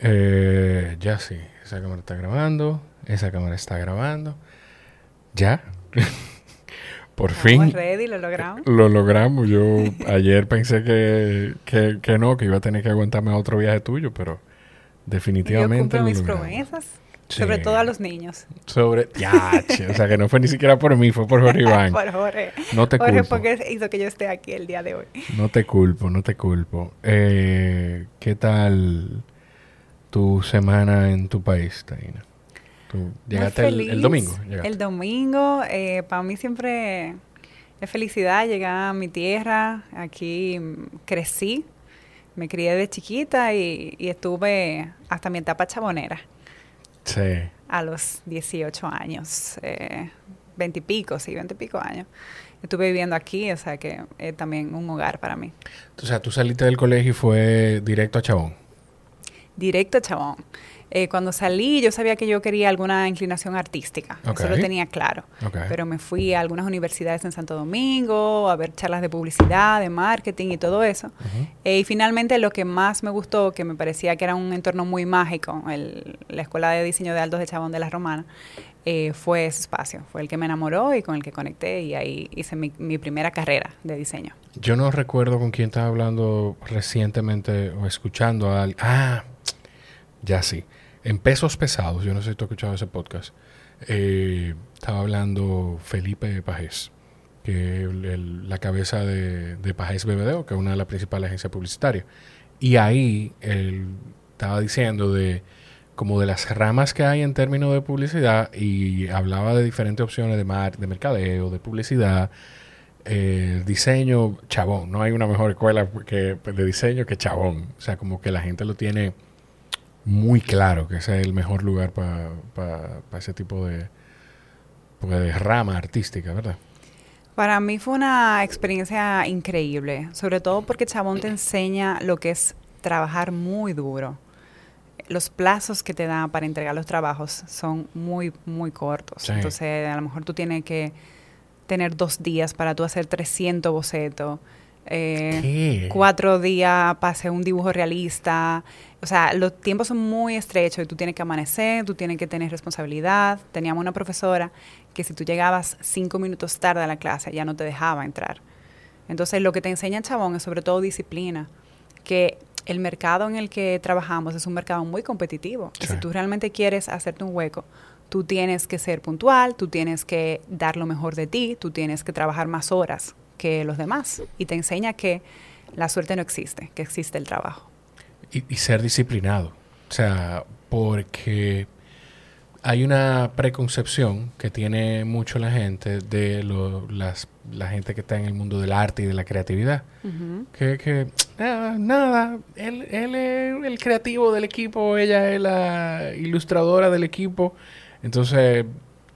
eh, ya sí. Esa cámara está grabando. Esa cámara está grabando. ¿Ya? Por fin. ready, lo logramos. Lo logramos. Yo ayer pensé que, que, que, no, que iba a tener que aguantarme a otro viaje tuyo, pero definitivamente. Yo cumplo mis promesas. Sobre todo a los niños. Sobre. Ya, o sea, que no fue ni siquiera por mí, fue por Jorge Iván. por Jorge. No te Jorge culpo. porque hizo que yo esté aquí el día de hoy. No te culpo, no te culpo. Eh, ¿Qué tal tu semana en tu país, Taina? ¿Tú llegaste el, el, domingo? Llegaste. El domingo, eh, para mí siempre es felicidad llegar a mi tierra. Aquí crecí, me crié de chiquita y, y estuve hasta mi etapa chabonera. Sí. A los 18 años, eh, 20 y pico, sí, 20 y pico años. Estuve viviendo aquí, o sea que es también un hogar para mí. O sea, tú saliste del colegio y fue directo a Chabón. Directo a Chabón. Eh, cuando salí yo sabía que yo quería alguna inclinación artística, okay. eso lo tenía claro. Okay. Pero me fui a algunas universidades en Santo Domingo a ver charlas de publicidad, de marketing y todo eso. Uh -huh. eh, y finalmente lo que más me gustó, que me parecía que era un entorno muy mágico, el, la Escuela de Diseño de Altos de Chabón de la Romana, eh, fue ese espacio. Fue el que me enamoró y con el que conecté y ahí hice mi, mi primera carrera de diseño. Yo no recuerdo con quién estaba hablando recientemente o escuchando a alguien. Ah, ya sí. En pesos pesados, yo no sé si tú has escuchado ese podcast, eh, estaba hablando Felipe Pajés, que el, la cabeza de, de Pajés BBDO, que es una de las principales agencias publicitarias. Y ahí él estaba diciendo de como de las ramas que hay en términos de publicidad y hablaba de diferentes opciones de, mar, de mercadeo, de publicidad, eh, diseño, chabón. No hay una mejor escuela que, de diseño que chabón. O sea, como que la gente lo tiene muy claro que ese es el mejor lugar para pa, pa ese tipo de, pues, de rama artística, ¿verdad? Para mí fue una experiencia increíble, sobre todo porque Chabón te enseña lo que es trabajar muy duro. Los plazos que te da para entregar los trabajos son muy, muy cortos. Sí. Entonces, a lo mejor tú tienes que tener dos días para tú hacer 300 bocetos. Eh, cuatro días para hacer un dibujo realista. O sea, los tiempos son muy estrechos y tú tienes que amanecer, tú tienes que tener responsabilidad. Teníamos una profesora que si tú llegabas cinco minutos tarde a la clase ya no te dejaba entrar. Entonces, lo que te enseña Chabón es sobre todo disciplina, que el mercado en el que trabajamos es un mercado muy competitivo. Sí. Y si tú realmente quieres hacerte un hueco, tú tienes que ser puntual, tú tienes que dar lo mejor de ti, tú tienes que trabajar más horas que los demás. Y te enseña que la suerte no existe, que existe el trabajo. Y, y ser disciplinado. O sea, porque hay una preconcepción que tiene mucho la gente de lo, las, la gente que está en el mundo del arte y de la creatividad. Uh -huh. Que, que ah, nada, él, él es el creativo del equipo, ella es la ilustradora del equipo. Entonces,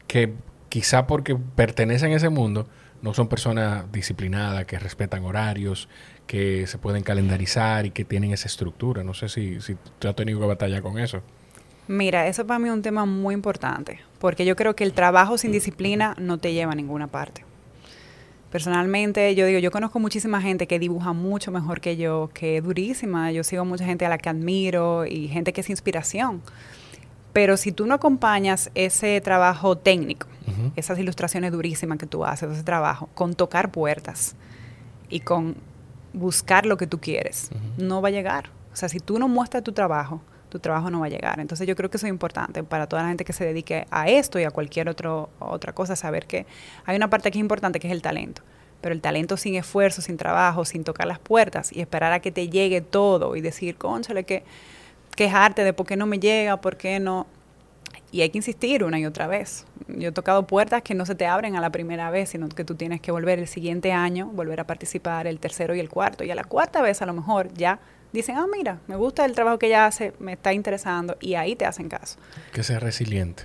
que quizá porque pertenecen a ese mundo, no son personas disciplinadas, que respetan horarios, que se pueden calendarizar y que tienen esa estructura. No sé si, si tú has tenido que batallar con eso. Mira, eso para mí es un tema muy importante, porque yo creo que el trabajo sin disciplina no te lleva a ninguna parte. Personalmente, yo digo, yo conozco muchísima gente que dibuja mucho mejor que yo, que es durísima. Yo sigo mucha gente a la que admiro y gente que es inspiración. Pero si tú no acompañas ese trabajo técnico, uh -huh. esas ilustraciones durísimas que tú haces, ese trabajo, con tocar puertas y con buscar lo que tú quieres, uh -huh. no va a llegar. O sea, si tú no muestras tu trabajo, tu trabajo no va a llegar. Entonces yo creo que eso es importante para toda la gente que se dedique a esto y a cualquier otro, otra cosa, saber que hay una parte que es importante que es el talento. Pero el talento sin esfuerzo, sin trabajo, sin tocar las puertas y esperar a que te llegue todo y decir, conchale, que quejarte de por qué no me llega, por qué no. Y hay que insistir una y otra vez. Yo he tocado puertas que no se te abren a la primera vez, sino que tú tienes que volver el siguiente año, volver a participar el tercero y el cuarto. Y a la cuarta vez a lo mejor ya dicen, ah, mira, me gusta el trabajo que ella hace, me está interesando, y ahí te hacen caso. Que sea resiliente.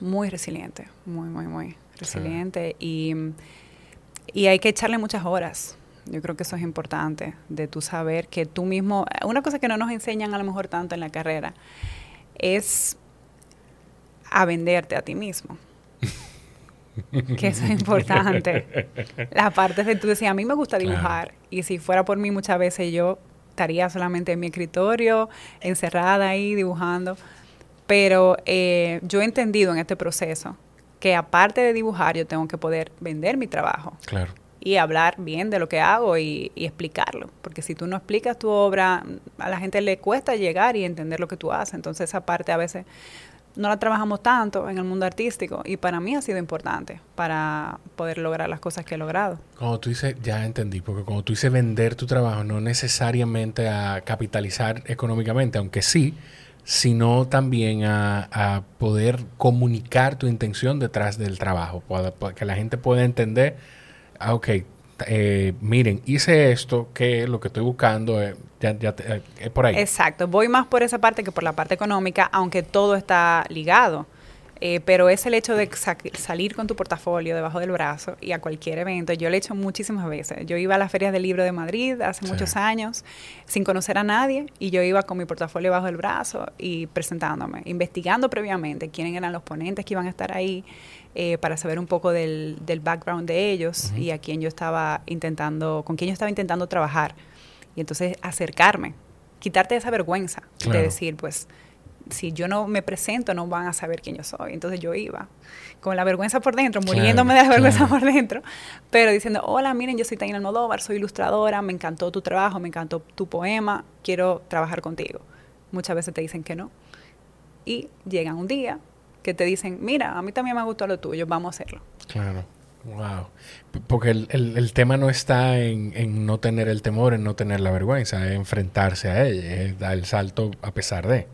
Muy resiliente, muy, muy, muy resiliente. Sí. Y, y hay que echarle muchas horas. Yo creo que eso es importante, de tú saber que tú mismo, una cosa que no nos enseñan a lo mejor tanto en la carrera, es a venderte a ti mismo. que eso es importante. Las partes de tú decías, a mí me gusta dibujar, claro. y si fuera por mí muchas veces yo estaría solamente en mi escritorio, encerrada ahí dibujando. Pero eh, yo he entendido en este proceso que aparte de dibujar, yo tengo que poder vender mi trabajo. Claro. Y hablar bien de lo que hago y, y, explicarlo. Porque si tú no explicas tu obra, a la gente le cuesta llegar y entender lo que tú haces. Entonces esa parte a veces no la trabajamos tanto en el mundo artístico y para mí ha sido importante para poder lograr las cosas que he logrado. Como tú dices, ya entendí, porque como tú dices vender tu trabajo, no necesariamente a capitalizar económicamente, aunque sí, sino también a, a poder comunicar tu intención detrás del trabajo, para, para que la gente pueda entender, ah, ok, eh, miren, hice esto, que lo que estoy buscando es, ya, ya, eh, por ahí. Exacto, voy más por esa parte que por la parte económica, aunque todo está ligado. Eh, pero es el hecho de sa salir con tu portafolio debajo del brazo y a cualquier evento. Yo lo he hecho muchísimas veces. Yo iba a las ferias del libro de Madrid hace sí. muchos años sin conocer a nadie y yo iba con mi portafolio bajo el brazo y presentándome, investigando previamente quiénes eran los ponentes que iban a estar ahí eh, para saber un poco del, del background de ellos uh -huh. y a quién yo estaba intentando, con quién yo estaba intentando trabajar. Y entonces acercarme, quitarte esa vergüenza claro. de decir, pues, si yo no me presento, no van a saber quién yo soy. Entonces yo iba con la vergüenza por dentro, muriéndome claro, de la vergüenza claro. por dentro, pero diciendo, hola, miren, yo soy Tania Almodóvar, soy ilustradora, me encantó tu trabajo, me encantó tu poema, quiero trabajar contigo. Muchas veces te dicen que no. Y llegan un día que te dicen, mira, a mí también me gustó lo tuyo, vamos a hacerlo. Claro. Wow. Porque el, el, el tema no está en, en, no tener el temor, en no tener la vergüenza, es enfrentarse a ella, es dar el salto a pesar de.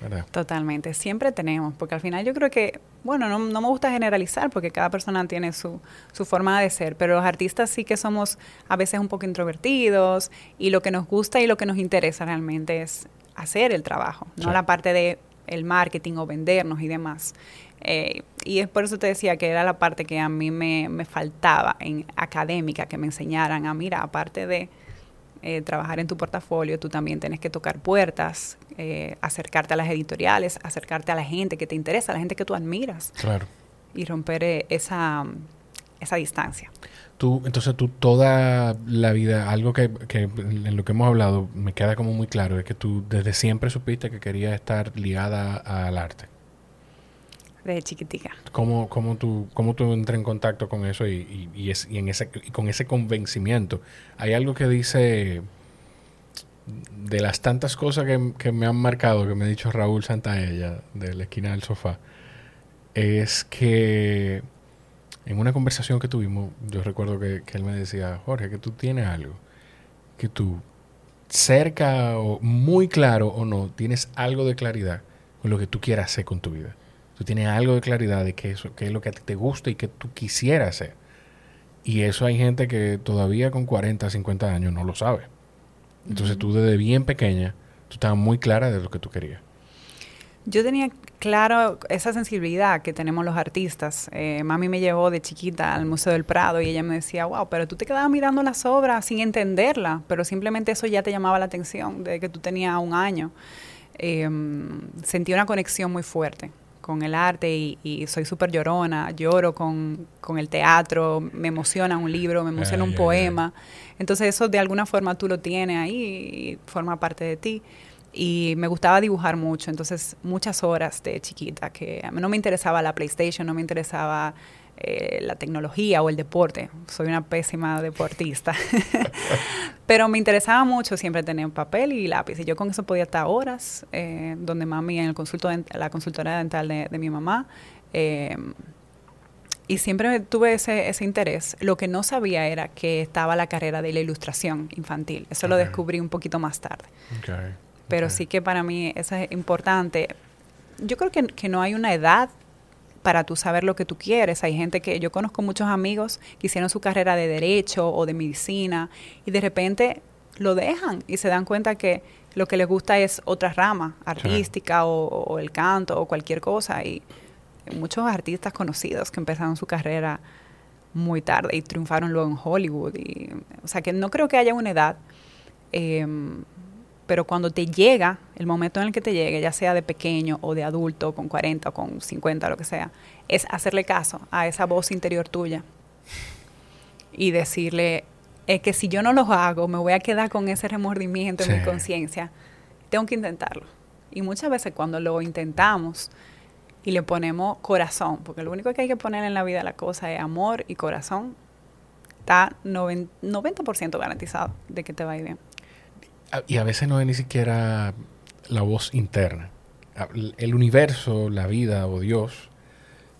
¿verdad? Totalmente, siempre tenemos, porque al final yo creo que, bueno, no, no me gusta generalizar porque cada persona tiene su, su, forma de ser, pero los artistas sí que somos a veces un poco introvertidos y lo que nos gusta y lo que nos interesa realmente es hacer el trabajo, sí. no la parte de el marketing o vendernos y demás. Eh, y es por eso te decía que era la parte que a mí me, me faltaba en académica, que me enseñaran a, mira, aparte de eh, trabajar en tu portafolio, tú también tienes que tocar puertas, eh, acercarte a las editoriales, acercarte a la gente que te interesa, a la gente que tú admiras. Claro. Y romper esa, esa distancia. Tú, entonces tú toda la vida, algo que, que, en lo que hemos hablado me queda como muy claro, es que tú desde siempre supiste que querías estar ligada al arte. Desde chiquitica. ¿Cómo, cómo, tú, cómo tú entras en contacto con eso y, y, y, es, y en ese, y con ese convencimiento? Hay algo que dice de las tantas cosas que, que, me han marcado, que me ha dicho Raúl Santaella de la esquina del sofá, es que en una conversación que tuvimos, yo recuerdo que, que, él me decía, Jorge, que tú tienes algo, que tú cerca o muy claro o no, tienes algo de claridad con lo que tú quieras hacer con tu vida. Tú tienes algo de claridad de qué, eso, qué es lo que a ti te gusta y que tú quisieras hacer. Y eso hay gente que todavía con 40, 50 años no lo sabe. Entonces uh -huh. tú desde bien pequeña, tú estabas muy clara de lo que tú querías. Yo tenía claro esa sensibilidad que tenemos los artistas. Eh, mami me llevó de chiquita al Museo del Prado y ella me decía, wow, pero tú te quedabas mirando las obras sin entenderla, pero simplemente eso ya te llamaba la atención de que tú tenías un año. Eh, sentí una conexión muy fuerte con el arte y, y soy súper llorona, lloro con, con, el teatro, me emociona un libro, me emociona un poema. Entonces eso de alguna forma tú lo tienes ahí y forma parte de ti y me gustaba dibujar mucho, entonces muchas horas de chiquita, que a mí no me interesaba la PlayStation, no me interesaba eh, la tecnología o el deporte, soy una pésima deportista, pero me interesaba mucho siempre tener papel y lápiz, y yo con eso podía estar horas, eh, donde mami, en el consulto la consultora dental de, de mi mamá, eh, y siempre tuve ese, ese, interés. Lo que no sabía era que estaba la carrera de la ilustración infantil. Eso okay. lo descubrí un poquito más tarde. Okay pero okay. sí que para mí eso es importante. Yo creo que, que, no hay una edad para tú saber lo que tú quieres. Hay gente que yo conozco muchos amigos que hicieron su carrera de derecho o de medicina y de repente lo dejan y se dan cuenta que lo que les gusta es otra rama artística sí. o, o, el canto o cualquier cosa. Y muchos artistas conocidos que empezaron su carrera muy tarde y triunfaron luego en Hollywood. Y, o sea que no creo que haya una edad. Eh, pero cuando te llega, el momento en el que te llegue, ya sea de pequeño o de adulto, con 40 o con 50, lo que sea, es hacerle caso a esa voz interior tuya y decirle, es que si yo no lo hago, me voy a quedar con ese remordimiento en mi conciencia. Tengo que intentarlo. Y muchas veces cuando lo intentamos y le ponemos corazón, porque lo único que hay que poner en la vida la cosa es amor y corazón, está 90% garantizado de que te va a ir bien. Ah, y a veces no es ni siquiera la voz interna. Ah, el universo, la vida o Dios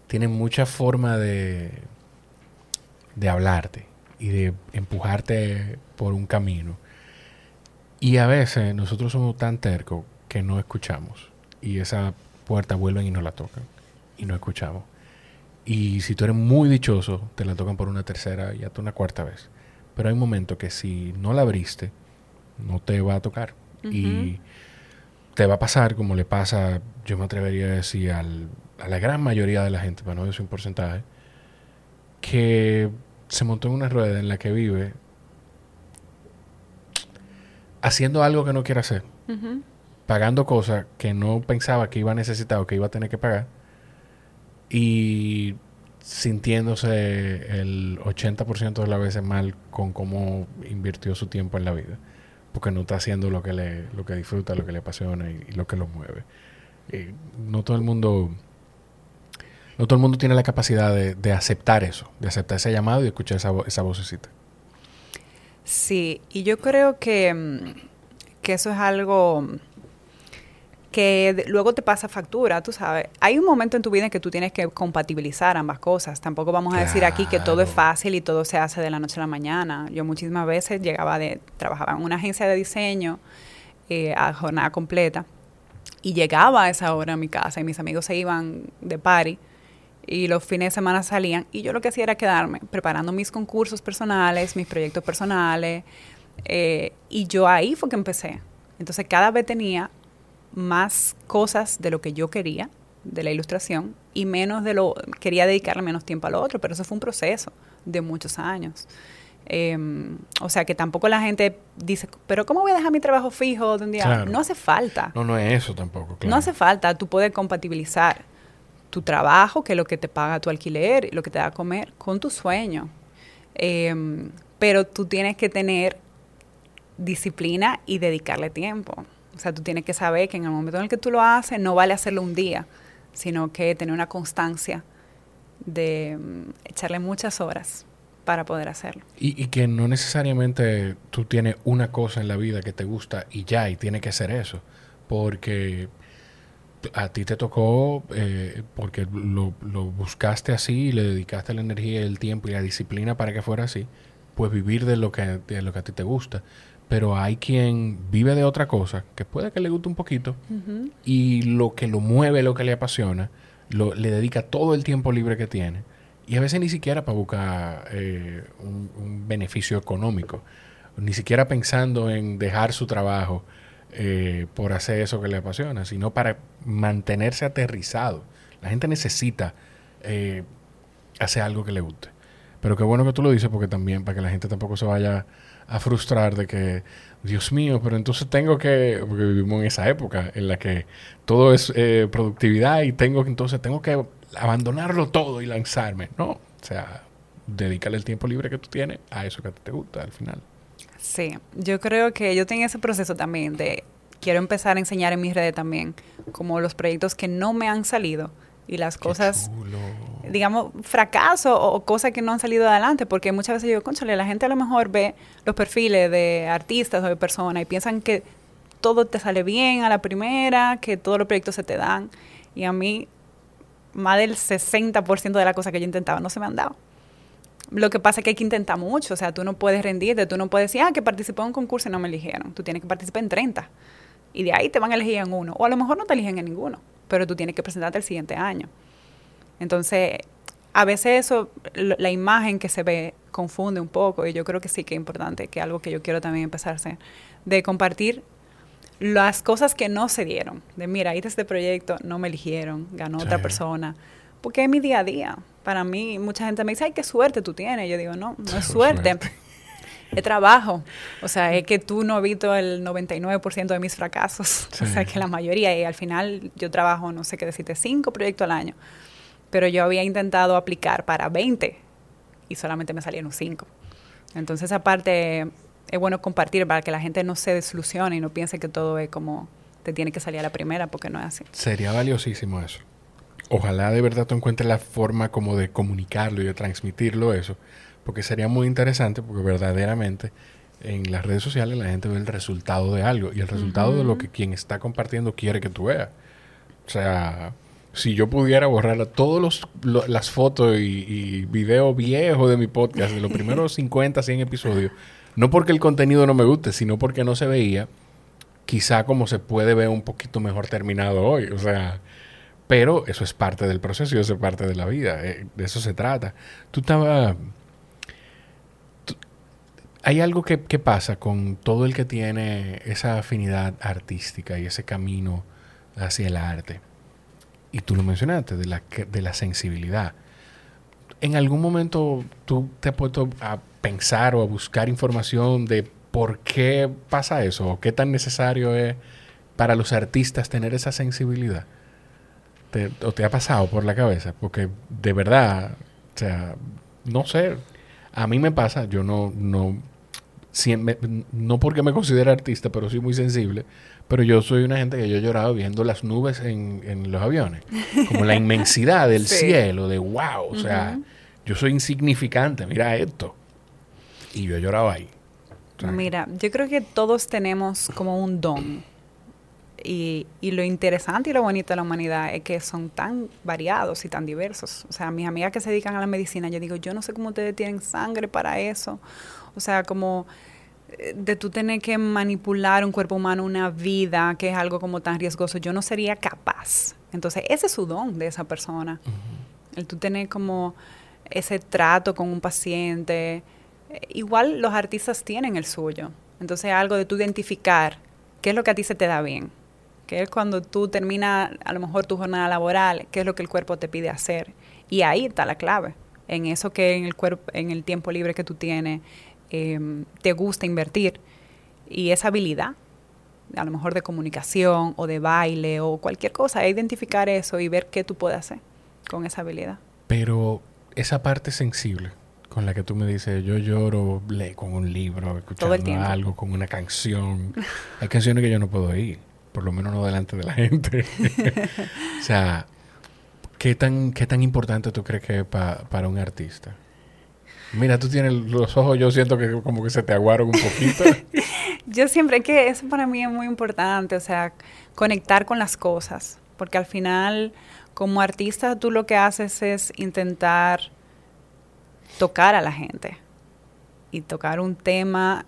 tienen mucha forma de, de hablarte y de empujarte por un camino. Y a veces nosotros somos tan tercos que no escuchamos. Y esa puerta vuelven y nos la tocan. Y no escuchamos. Y si tú eres muy dichoso, te la tocan por una tercera y hasta una cuarta vez. Pero hay momentos que si no la abriste, no te va a tocar. Y te va a pasar como le pasa, yo me atrevería a decir, al, a la gran mayoría de la gente, para no decir un porcentaje, que se montó en una rueda en la que vive haciendo algo que no quiere hacer, pagando cosas que no pensaba que iba a necesitar o que iba a tener que pagar y sintiéndose el 80% de las veces mal con cómo invirtió su tiempo en la vida, porque no está haciendo lo que le lo que disfruta, lo que le apasiona y, lo que lo mueve. No todo el mundo no todo el mundo tiene la capacidad de, aceptar eso, de aceptar ese llamado y escuchar esa, esa vocecita. Sí, y yo creo que, mm, que eso es algo que luego te pasa factura, tú sabes. Hay un momento en tu vida en que tú tienes que compatibilizar ambas cosas. Tampoco vamos a decir aquí que todo es fácil y todo se hace de la noche a la mañana. Yo muchísimas veces llegaba de, trabajaba en una agencia de diseño eh, a jornada completa y llegaba a esa hora a mi casa y mis amigos se iban de party y los fines de semana salían y yo lo que hacía era quedarme preparando mis concursos personales, mis proyectos personales eh, y yo ahí fue que empecé. Entonces cada vez tenía más cosas de lo que yo quería de la ilustración y menos de lo quería dedicarle menos tiempo al otro, pero eso fue un proceso de muchos años. Em, o sea que tampoco la gente dice, pero ¿cómo voy a dejar mi trabajo fijo de un día? No hace falta. No, no es eso tampoco. No hace falta, tú puedes compatibilizar tu trabajo, que es lo que te paga tu alquiler, lo que te da a comer, con tu sueño. Em, pero tú tienes que tener disciplina y dedicarle tiempo. O sea, tú tienes que saber que en el momento en el que tú lo haces, no vale hacerlo un día, sino que tener una constancia de mm, echarle muchas horas para poder hacerlo. Y, y, que no necesariamente tú tienes una cosa en la vida que te gusta y ya, y tiene que ser eso. Porque a ti te tocó, eh, porque lo, buscaste así y le dedicaste la energía, el tiempo y la disciplina para que fuera así, pues vivir de lo que, de lo que a ti te gusta. Pero hay quien vive de otra cosa, que puede que le guste un poquito, y lo que lo mueve, lo que le apasiona, lo, le dedica todo el tiempo libre que tiene. Y a veces ni siquiera para buscar eh, un beneficio económico, ni siquiera pensando en dejar su trabajo eh, por hacer eso que le apasiona, sino para mantenerse aterrizado. La gente necesita eh, hacer algo que le guste. Pero qué bueno que tú lo dices porque también para que la gente tampoco se vaya a frustrar de que, Dios mío, pero entonces tengo que, porque vivimos en esa época en la que todo es eh, productividad y tengo que entonces tengo que abandonarlo todo y lanzarme. No, o sea, dedícale el tiempo libre que tú tienes a eso que te gusta al final. Sí, yo creo que yo tengo ese proceso también de quiero empezar a enseñar en mis redes también, como los proyectos que no me han salido y las cosas, digamos, fracaso o cosas que no han salido adelante, porque muchas veces yo, conchale, la gente a lo mejor ve los perfiles de artistas o de personas y piensan que todo te sale bien a la primera, que todos los proyectos se te dan, y a mí más del 60% de las cosas que yo intentaba no se me han dado. Lo que pasa es que hay que intentar mucho, o sea, tú no puedes rendirte, tú no puedes decir, ah, que participé en un concurso y no me eligieron. Tú tienes que participar en 30 y de ahí te van a elegir en uno, o a lo mejor no te eligen en ninguno, pero tú tienes que presentarte el siguiente año. Entonces, a veces eso, la imagen que se ve confunde un poco y yo creo que sí que es importante, que algo que yo quiero también empezar a hacer, de compartir las cosas que no se dieron, de mira, hice este proyecto, no me eligieron, ganó otra persona, porque es mi día a día para mí, mucha gente me dice, ay, qué suerte tú tienes. Yo digo, no, no es suerte. Es trabajo. O sea, es que tú no has visto el 99% de mis fracasos. O sea, que la mayoría, y al final yo trabajo, no sé qué decirte, cinco proyectos al año. Pero yo había intentado aplicar para 20 y solamente me salieron cinco. Entonces, aparte, es bueno compartir para que la gente no se desilusione y no piense que todo es como te tiene que salir a la primera, porque no es así. Sería valiosísimo eso. Ojalá de verdad tú encuentres la forma como de comunicarlo y de transmitirlo eso, porque sería muy interesante, porque verdaderamente en las redes sociales la gente ve el resultado de algo y el resultado de lo que quien está compartiendo quiere que tú veas. O sea, si yo pudiera borrar todas las fotos y, y videos viejos de mi podcast, de los primeros 50, 100 episodios, no porque el contenido no me guste, sino porque no se veía, quizá como se puede ver un poquito mejor terminado hoy. O sea, pero eso es parte del proceso y eso es parte de la vida. Eh, de eso se trata. Tú estabas... Hay algo que, pasa con todo el que tiene esa afinidad artística y ese camino hacia el arte. Y tú lo mencionaste, de la, de la sensibilidad. ¿En algún momento tú te has puesto a pensar o a buscar información de por qué pasa eso o qué tan necesario es para los artistas tener esa sensibilidad? ¿O te ha pasado por la cabeza? Porque de verdad, o sea, no sé, a mí me pasa, yo no, no, no porque me considero artista, pero soy muy sensible. Pero yo soy una gente que yo he llorado viendo las nubes en, los aviones. Como la inmensidad del cielo, de wow. O sea, yo soy insignificante, mira esto. Y yo he llorado ahí. mira, yo creo que todos tenemos como un don. Y, y, lo interesante y lo bonito de la humanidad es que son tan variados y tan diversos. O sea, mis amigas que se dedican a la medicina, yo digo, yo no sé cómo ustedes tienen sangre para eso. O sea, como eh, de tú tener que manipular un cuerpo humano, una vida, que es algo como tan riesgoso, yo no sería capaz. Entonces, ese es su don de esa persona. El tú tener como ese trato con un paciente. Eh, igual los artistas tienen el suyo. Entonces, algo de tú identificar qué es lo que a ti se te da bien. Que es cuando tú terminas a lo mejor tu jornada laboral, qué es lo que el cuerpo te pide hacer. Y ahí está la clave. En eso que en el cuerpo, en el tiempo libre que tú tienes, Em, te gusta invertir y esa habilidad, a lo mejor de comunicación o de baile o cualquier cosa, identificar eso y ver qué tú puedes hacer con esa habilidad. Pero esa parte sensible con la que tú me dices, yo lloro con un libro, escuchando algo, con una canción. Hay canciones que yo no puedo oír, por lo menos no delante de la gente. o sea, ¿qué tan, ¿qué tan importante tú crees que es para un artista? Mira, tú tienes los ojos, yo siento que como que se te aguaron un poquito. yo siempre, que eso para mí es muy importante, o sea, conectar con las cosas, porque al final, como artista, tú lo que haces es intentar tocar a la gente y tocar un tema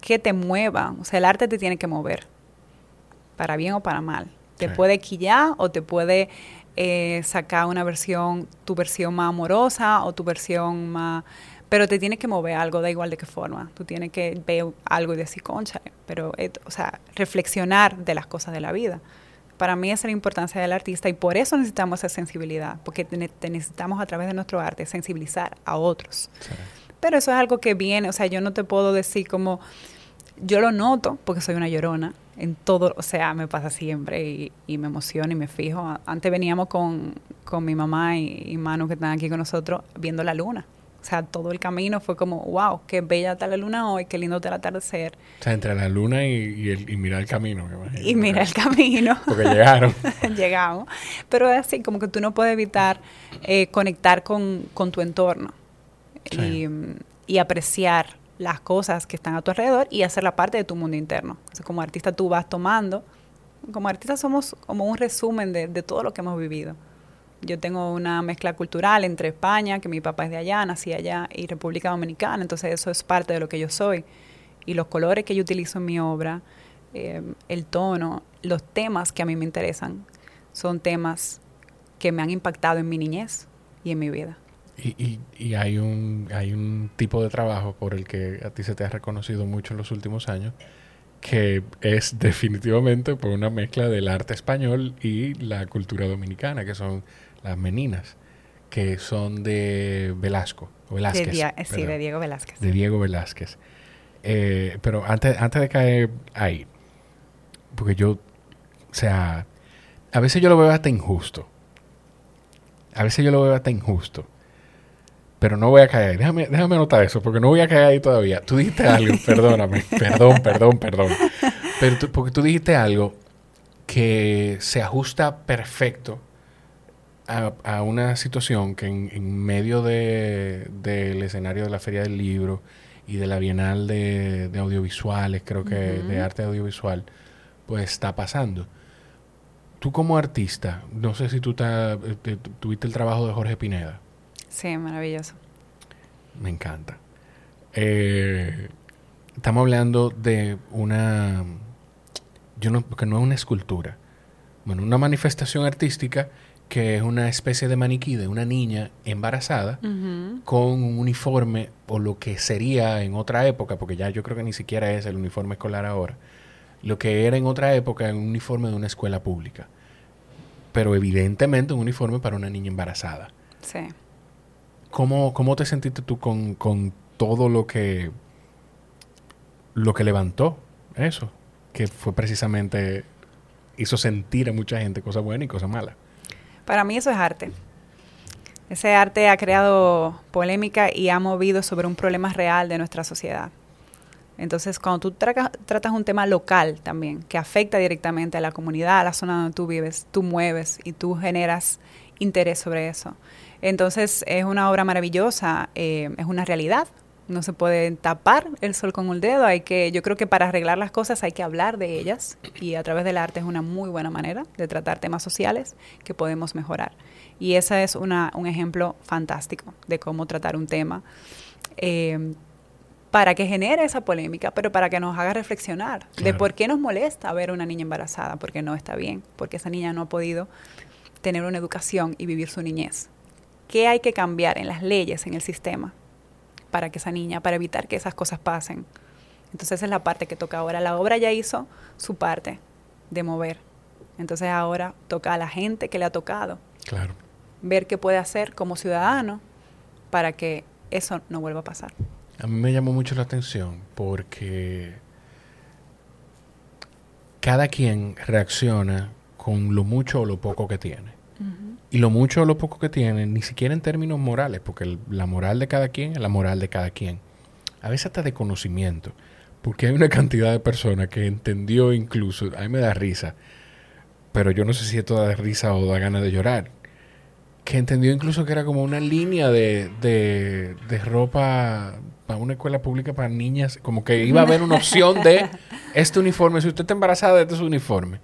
que te mueva, o sea, el arte te tiene que mover, para bien o para mal. Te puede quillar o te puede eh, sacar una versión, tu versión más amorosa o tu versión más pero te tienes que mover algo, da igual de qué forma. Tú tienes que ver algo y decir, concha, pero, o sea, reflexionar de las cosas de la vida. Para mí esa es la importancia del artista y por eso necesitamos esa sensibilidad, porque te, necesitamos a través de nuestro arte sensibilizar a otros. Pero eso es algo que viene, o sea, yo no te puedo decir como, yo lo noto porque soy una llorona en todo, o sea, me pasa siempre y, y me emociono y me fijo. Antes veníamos con, con mi mamá y, y Manu que están aquí con nosotros viendo la luna. O sea, todo el camino fue como, wow, qué bella está la luna hoy, qué lindo está el atardecer. O sea, entre la luna y, el, y mirar el camino. y mirar el camino. Porque llegaron. Llegamos. Pero es así, como que tú no puedes evitar eh, conectar con, tu entorno y, apreciar las cosas que están a tu alrededor y hacer la parte de tu mundo interno. Sea, como artista tú vas tomando, como artista somos como un resumen de, de todo lo que hemos vivido. Yo tengo una mezcla cultural entre España, que mi papá es de allá, nací allá, y República Dominicana, entonces eso es parte de lo que yo soy. Y los colores que yo utilizo en mi obra, eh, el tono, los temas que a mí me interesan, son temas que me han impactado en mi niñez y en mi vida. Y, y, hay, un, hay un tipo de trabajo por el que a ti se te ha reconocido mucho en los últimos años, que es definitivamente por una mezcla del arte español y la cultura dominicana, que son las meninas, que son de Velasco. Velázquez, sí, de Diego Velázquez. De Diego Velázquez. Eh, pero antes, antes de caer ahí, porque yo, o sea, a veces yo lo veo hasta injusto. A veces yo lo veo hasta injusto. Pero no voy a caer. Déjame, déjame anotar eso, porque no voy a caer ahí todavía. Tú dijiste algo, perdóname, perdón, perdón, perdón. Pero porque tú dijiste algo que se ajusta perfecto a, una situación que en, medio del escenario de la Feria del Libro y de la Bienal de, Audiovisuales, creo que de arte audiovisual, pues está pasando. Tú como artista, no sé si tú eh, tuviste el trabajo de Jorge Pineda. Sí, maravilloso. Me encanta. Eh, estamos hablando de una, yo no, porque no es una escultura, bueno, una manifestación artística que es una especie de maniquí de una niña embarazada con un uniforme o lo que sería en otra época, porque ya yo creo que ni siquiera es el uniforme escolar ahora, lo que era en otra época un uniforme de una escuela pública, pero evidentemente un uniforme para una niña embarazada. Sí. ¿Cómo, cómo te sentiste tú con, con todo lo que, lo que levantó eso? Que fue precisamente, hizo sentir a mucha gente cosas buenas y cosas malas. Para mí eso es arte. Ese arte ha creado polémica y ha movido sobre un problema real de nuestra sociedad. Entonces, cuando tú tratas un tema local también, que afecta directamente a la comunidad, a la zona donde tú vives, tú mueves y tú generas interés sobre eso. Entonces, es una obra maravillosa, eh, es una realidad, no se puede tapar el sol con un dedo, hay que, yo creo que para arreglar las cosas hay que hablar de ellas y a través del arte es una muy buena manera de tratar temas sociales que podemos mejorar. Y ese es una, un ejemplo fantástico de cómo tratar un tema eh, para que genere esa polémica, pero para que nos haga reflexionar de por qué nos molesta ver a una niña embarazada, porque no está bien, porque esa niña no ha podido tener una educación y vivir su niñez. ¿Qué hay que cambiar en las leyes, en el sistema? para que esa niña, para evitar que esas cosas pasen. Entonces esa es la parte que toca ahora. La obra ya hizo su parte de mover. Entonces ahora toca a la gente que le ha tocado. Claro. Ver qué puede hacer como ciudadano para que eso no vuelva a pasar. A mí me llamó mucho la atención porque cada quien reacciona con lo mucho o lo poco que tiene. Y lo mucho o lo poco que tienen, ni siquiera en términos morales, porque la moral de cada quien es la moral de cada quien. A veces hasta de conocimiento. Porque hay una cantidad de personas que entendió incluso, a mí me da risa, pero yo no sé si esto da risa o da ganas de llorar, que entendió incluso que era como una línea de, de, de ropa para una escuela pública para niñas, como que iba a haber una opción de este uniforme, si usted está embarazada, este es su uniforme.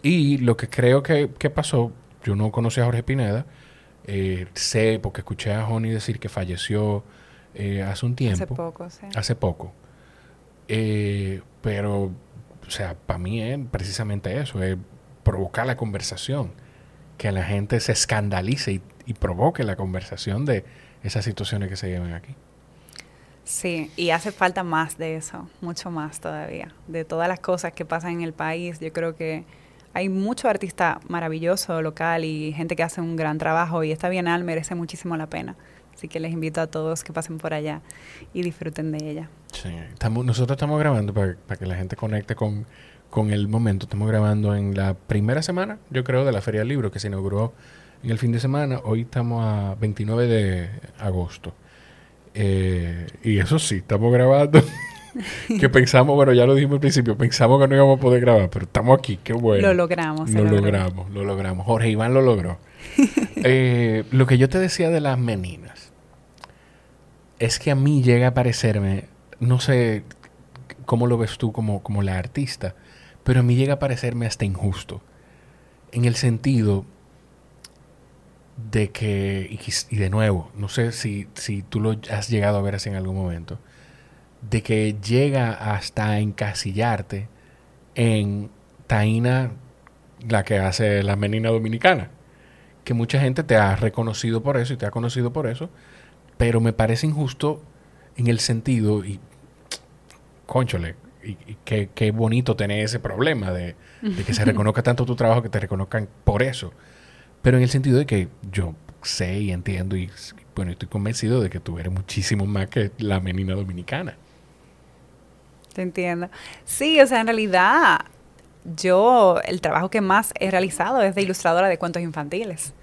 Y lo que creo que, que pasó yo no conocía a Jorge Pineda. Eh, sé, porque escuché a Joni decir que falleció eh, hace un tiempo. Hace poco, sí. Hace poco. Eh, pero, o sea, para mí es precisamente eso, es provocar la conversación, que la gente se escandalice y, y provoque la conversación de esas situaciones que se llevan aquí. Sí, y hace falta más de eso, mucho más todavía, de todas las cosas que pasan en el país. Yo creo que hay mucho artista maravilloso local y gente que hace un gran trabajo y esta Bienal merece muchísimo la pena. Así que les invito a todos que pasen por allá y disfruten de ella. Sí, estamos, nosotros estamos grabando para, que la gente conecte con, con el momento. Estamos grabando en la primera semana, yo creo, de la Feria del Libro que se inauguró en el fin de semana. Hoy estamos a 29 de agosto. Eh, y eso sí, estamos grabando que pensamos, bueno, ya lo dijimos al principio, pensamos que no íbamos a poder grabar, pero estamos aquí, qué bueno. Lo logramos. Lo logramos, lo logramos. Jorge Iván lo logró. Eh, lo que yo te decía de las meninas es que a mí llega a parecerme, no sé cómo lo ves tú como, como la artista, pero a mí llega a parecerme hasta injusto. En el sentido de que, y, de nuevo, no sé si, si tú lo has llegado a ver así en algún momento, de que llega hasta encasillarte en Taina, la que hace la menina dominicana. Que mucha gente te ha reconocido por eso y te ha conocido por eso, pero me parece injusto en el sentido, y conchole, y, qué, bonito tener ese problema de, de que se reconozca tanto tu trabajo que te reconozcan por eso. Pero en el sentido de que yo sé y entiendo y bueno, estoy convencido de que tú eres muchísimo más que la menina dominicana. Te entiendo. Sí, o sea, en realidad yo el trabajo que más he realizado es de ilustradora de cuentos infantiles.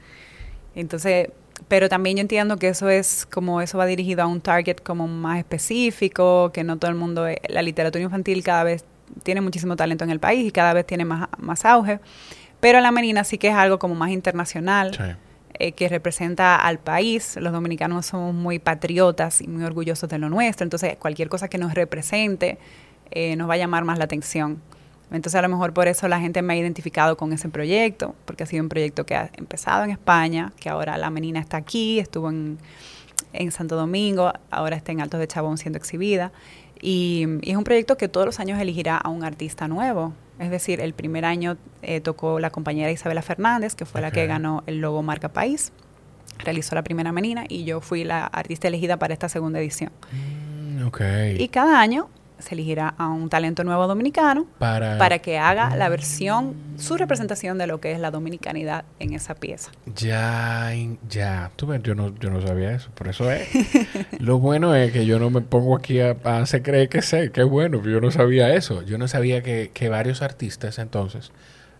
Entonces, pero también yo entiendo que eso es como eso va dirigido a un target como más específico, que no todo el mundo, la literatura infantil cada vez tiene muchísimo talento en el país y cada vez tiene más, más auge, pero la menina sí que es algo como más internacional. Eh, que representa al país. Los dominicanos somos muy patriotas y muy orgullosos de lo nuestro, entonces cualquier cosa que nos represente eh, nos va a llamar más la atención. Entonces a lo mejor por eso la gente me ha identificado con ese proyecto, porque ha sido un proyecto que ha empezado en España, que ahora la menina está aquí, estuvo en, en Santo Domingo, ahora está en Altos de Chabón siendo exhibida. Y, es un proyecto que todos los años elegirá a un artista nuevo. Es decir, el primer año eh, tocó la compañera Isabela Fernández, que fue la que ganó el logo Marca País, realizó la primera menina y yo fui la artista elegida para esta segunda edición. Mm, okay. Y cada año se elegirá a un talento nuevo dominicano para, que haga la versión, su representación de lo que es la dominicanidad en esa pieza. Ya, ya. Tú ves, yo no, yo no sabía eso. Por eso es. lo bueno es que yo no me pongo aquí a, a hacer creer que sé. Qué bueno, yo no sabía eso. Yo no sabía que, que varios artistas entonces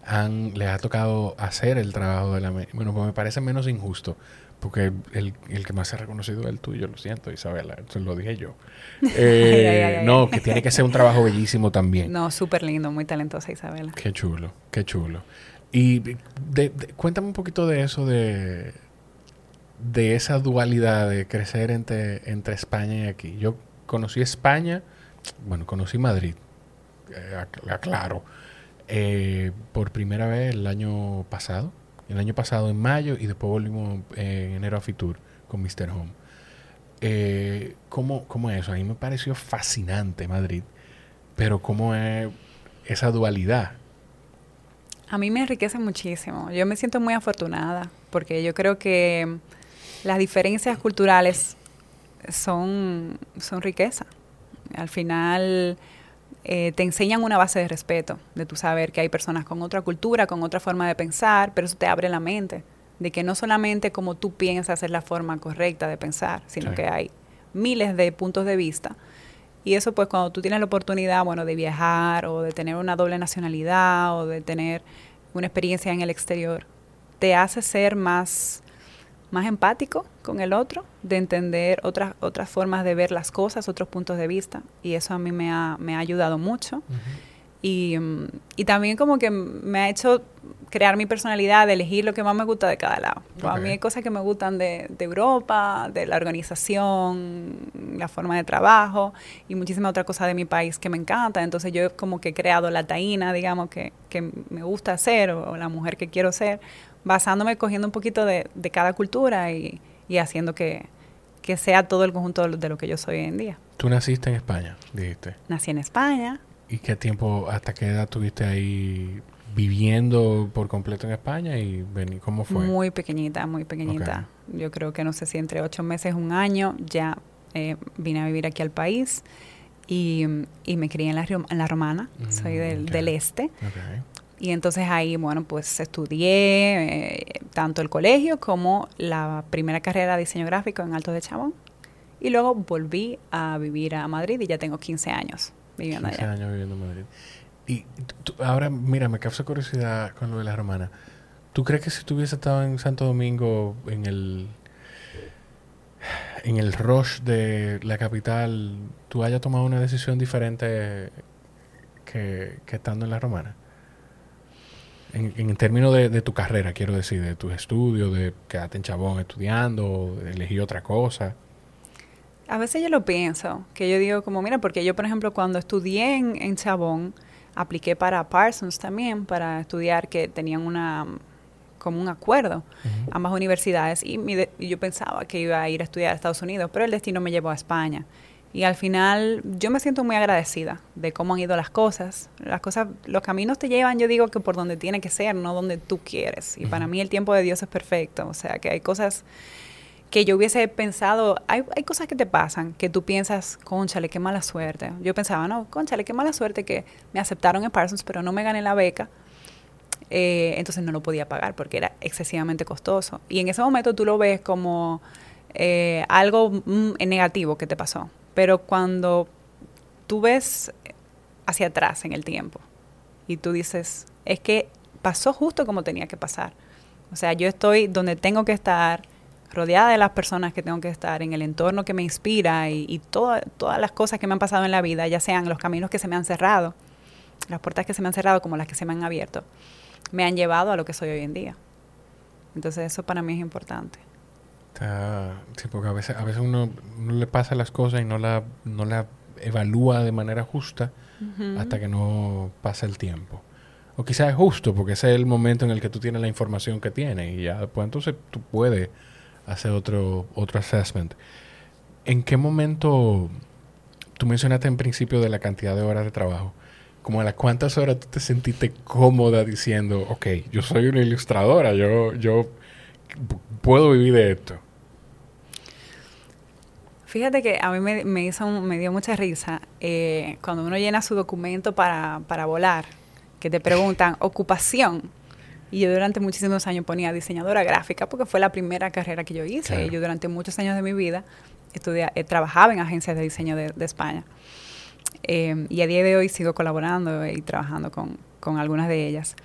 han, les ha tocado hacer el trabajo de la... Bueno, pues me parece menos injusto porque el, el, que más se ha reconocido es el tuyo, lo siento, Isabela, eso lo dije yo. Eh, no, que tiene que ser un trabajo bellísimo también. No, súper lindo, muy talentosa Isabela. Qué chulo, qué chulo. Y de, cuéntame un poquito de eso, de, de esa dualidad de crecer entre, entre España y aquí. Yo conocí España, bueno, conocí Madrid, eh, aclaro, eh, por primera vez el año pasado el año pasado en mayo y después volvimos en enero a Fitur con Mr. Home. Eh, ¿cómo, ¿Cómo es eso? A mí me pareció fascinante Madrid, pero ¿cómo es esa dualidad? A mí me enriquece muchísimo. Yo me siento muy afortunada porque yo creo que las diferencias culturales son, son riqueza. Al final eh, te enseñan una base de respeto, de tu saber que hay personas con otra cultura, con otra forma de pensar, pero eso te abre la mente, de que no solamente como tú piensas es la forma correcta de pensar, sino que hay miles de puntos de vista. Y eso pues cuando tú tienes la oportunidad, bueno, de viajar o de tener una doble nacionalidad o de tener una experiencia en el exterior, te hace ser más más empático con el otro, de entender otras, otras formas de ver las cosas, otros puntos de vista. Y eso a mí me ha, me ha ayudado mucho. y, y, también como que me ha hecho crear mi personalidad, de elegir lo que más me gusta de cada lado. A mí hay cosas que me gustan de, de, Europa, de la organización, la forma de trabajo y muchísimas otras cosas de mi país que me encantan. Entonces yo como que he creado la taína, digamos, que, que me gusta o, o la mujer que quiero ser basándome, cogiendo un poquito de, de cada cultura y, y haciendo que, que, sea todo el conjunto de lo que yo soy hoy en día. ¿Tú naciste en España, dijiste? Nací en España. ¿Y qué tiempo, hasta qué edad tuviste ahí viviendo por completo en España y cómo fue? Muy pequeñita, muy pequeñita. Yo creo que no sé si entre ocho meses, un año, ya eh, vine a vivir aquí al país y, y me crié en la, en la Romana, soy mm, del, del este. Okay. Y entonces ahí, bueno, pues estudié eh, tanto el colegio como la primera carrera de diseño gráfico en Alto de Chabón. Y luego volví a vivir a Madrid y ya tengo 15 años viviendo 15 años viviendo en Madrid. Y ahora, mira, me causa curiosidad con lo de la romana. ¿Tú crees que si tú hubieses estado en Santo Domingo, en el, en el rush de la capital, tú hayas tomado una decisión diferente que, que estando en la romana? En, términos de, tu carrera, quiero decir, de tus estudios, de quedarte en Chabón estudiando, de elegir otra cosa? A veces yo lo pienso, que yo digo como, mira, porque yo, por ejemplo, cuando estudié en, Chabón, apliqué para Parsons también, para estudiar, que tenían una como un acuerdo, ambas universidades, y, y yo pensaba que iba a ir a estudiar a Estados Unidos, pero el destino me llevó a España. Y al final yo me siento muy agradecida de cómo han ido las cosas. Las cosas, los caminos te llevan, yo digo que por donde tiene que ser, no donde tú quieres. Y para mí el tiempo de Dios es perfecto. O sea, que hay cosas que yo hubiese pensado, hay, hay cosas que te pasan que tú piensas, conchale, qué mala suerte. Yo pensaba, no, conchale, qué mala suerte que me aceptaron en Parsons, pero no me gané la beca. Eh, entonces no lo podía pagar porque era excesivamente costoso. Y en ese momento tú lo ves como eh, algo mm, negativo que te pasó. Pero cuando tú ves hacia atrás en el tiempo y tú dices, es que pasó justo como tenía que pasar. O sea, yo estoy donde tengo que estar, rodeada de las personas que tengo que estar, en el entorno que me inspira y, todas las cosas que me han pasado en la vida, ya sean los caminos que se me han cerrado, las puertas que se me han cerrado como las que se me han abierto, me han llevado a lo que soy hoy en día. Entonces eso para mí es importante. Sí, porque a veces, a veces uno no le pasa las cosas y no la, no la evalúa de manera justa hasta que no pasa el tiempo. O quizás es justo porque ese es el momento en el que tú tienes la información que tienes y ya después entonces tú puedes hacer otro, otro assessment. ¿En qué momento, tú mencionaste en principio de la cantidad de horas de trabajo, como a las cuántas horas tú te sentiste cómoda diciendo, ok, yo soy una ilustradora, yo, yo puedo vivir de esto? Fíjate que a mí me, hizo, me dio mucha risa eh, cuando uno llena su documento para, para volar, que te preguntan ocupación. Y yo durante muchísimos años ponía diseñadora gráfica porque fue la primera carrera que yo hice. Y yo durante muchos años de mi vida estudié, eh, trabajaba en agencias de diseño de, España. Eh, y a día de hoy sigo colaborando y trabajando con, con algunas de ellas.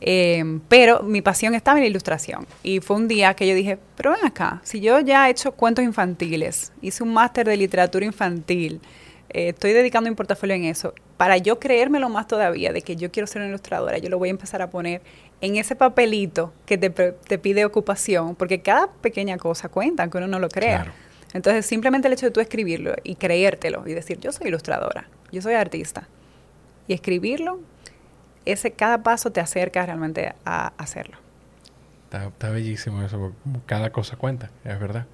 Eh, pero mi pasión estaba en la ilustración. Y fue un día que yo dije, pero ven acá, si yo ya he hecho cuentos infantiles, hice un máster de literatura infantil, eh, estoy dedicando mi portafolio en eso, para yo creérmelo más todavía de que yo quiero ser una ilustradora, yo lo voy a empezar a poner en ese papelito que te, te pide ocupación, porque cada pequeña cosa cuenta, aunque uno no lo crea. Entonces, simplemente el hecho de tú escribirlo y creértelo y decir, yo soy ilustradora, yo soy artista, y escribirlo ese cada paso te acerca realmente a hacerlo. Está, bellísimo eso. Cada cosa cuenta, es verdad.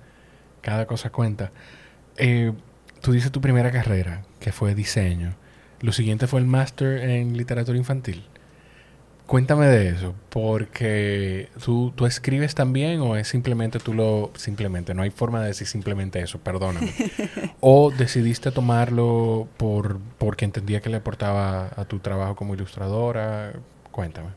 Cada cosa cuenta. Eh, tú dices tu primera carrera, que fue diseño. Lo siguiente fue el máster en literatura infantil. Cuéntame de eso, porque ¿tú, tú escribes también o es simplemente tú lo... Simplemente, no hay forma de decir simplemente eso, perdóname. o decidiste tomarlo por, porque entendía que le aportaba a tu trabajo como ilustradora. Cuéntame.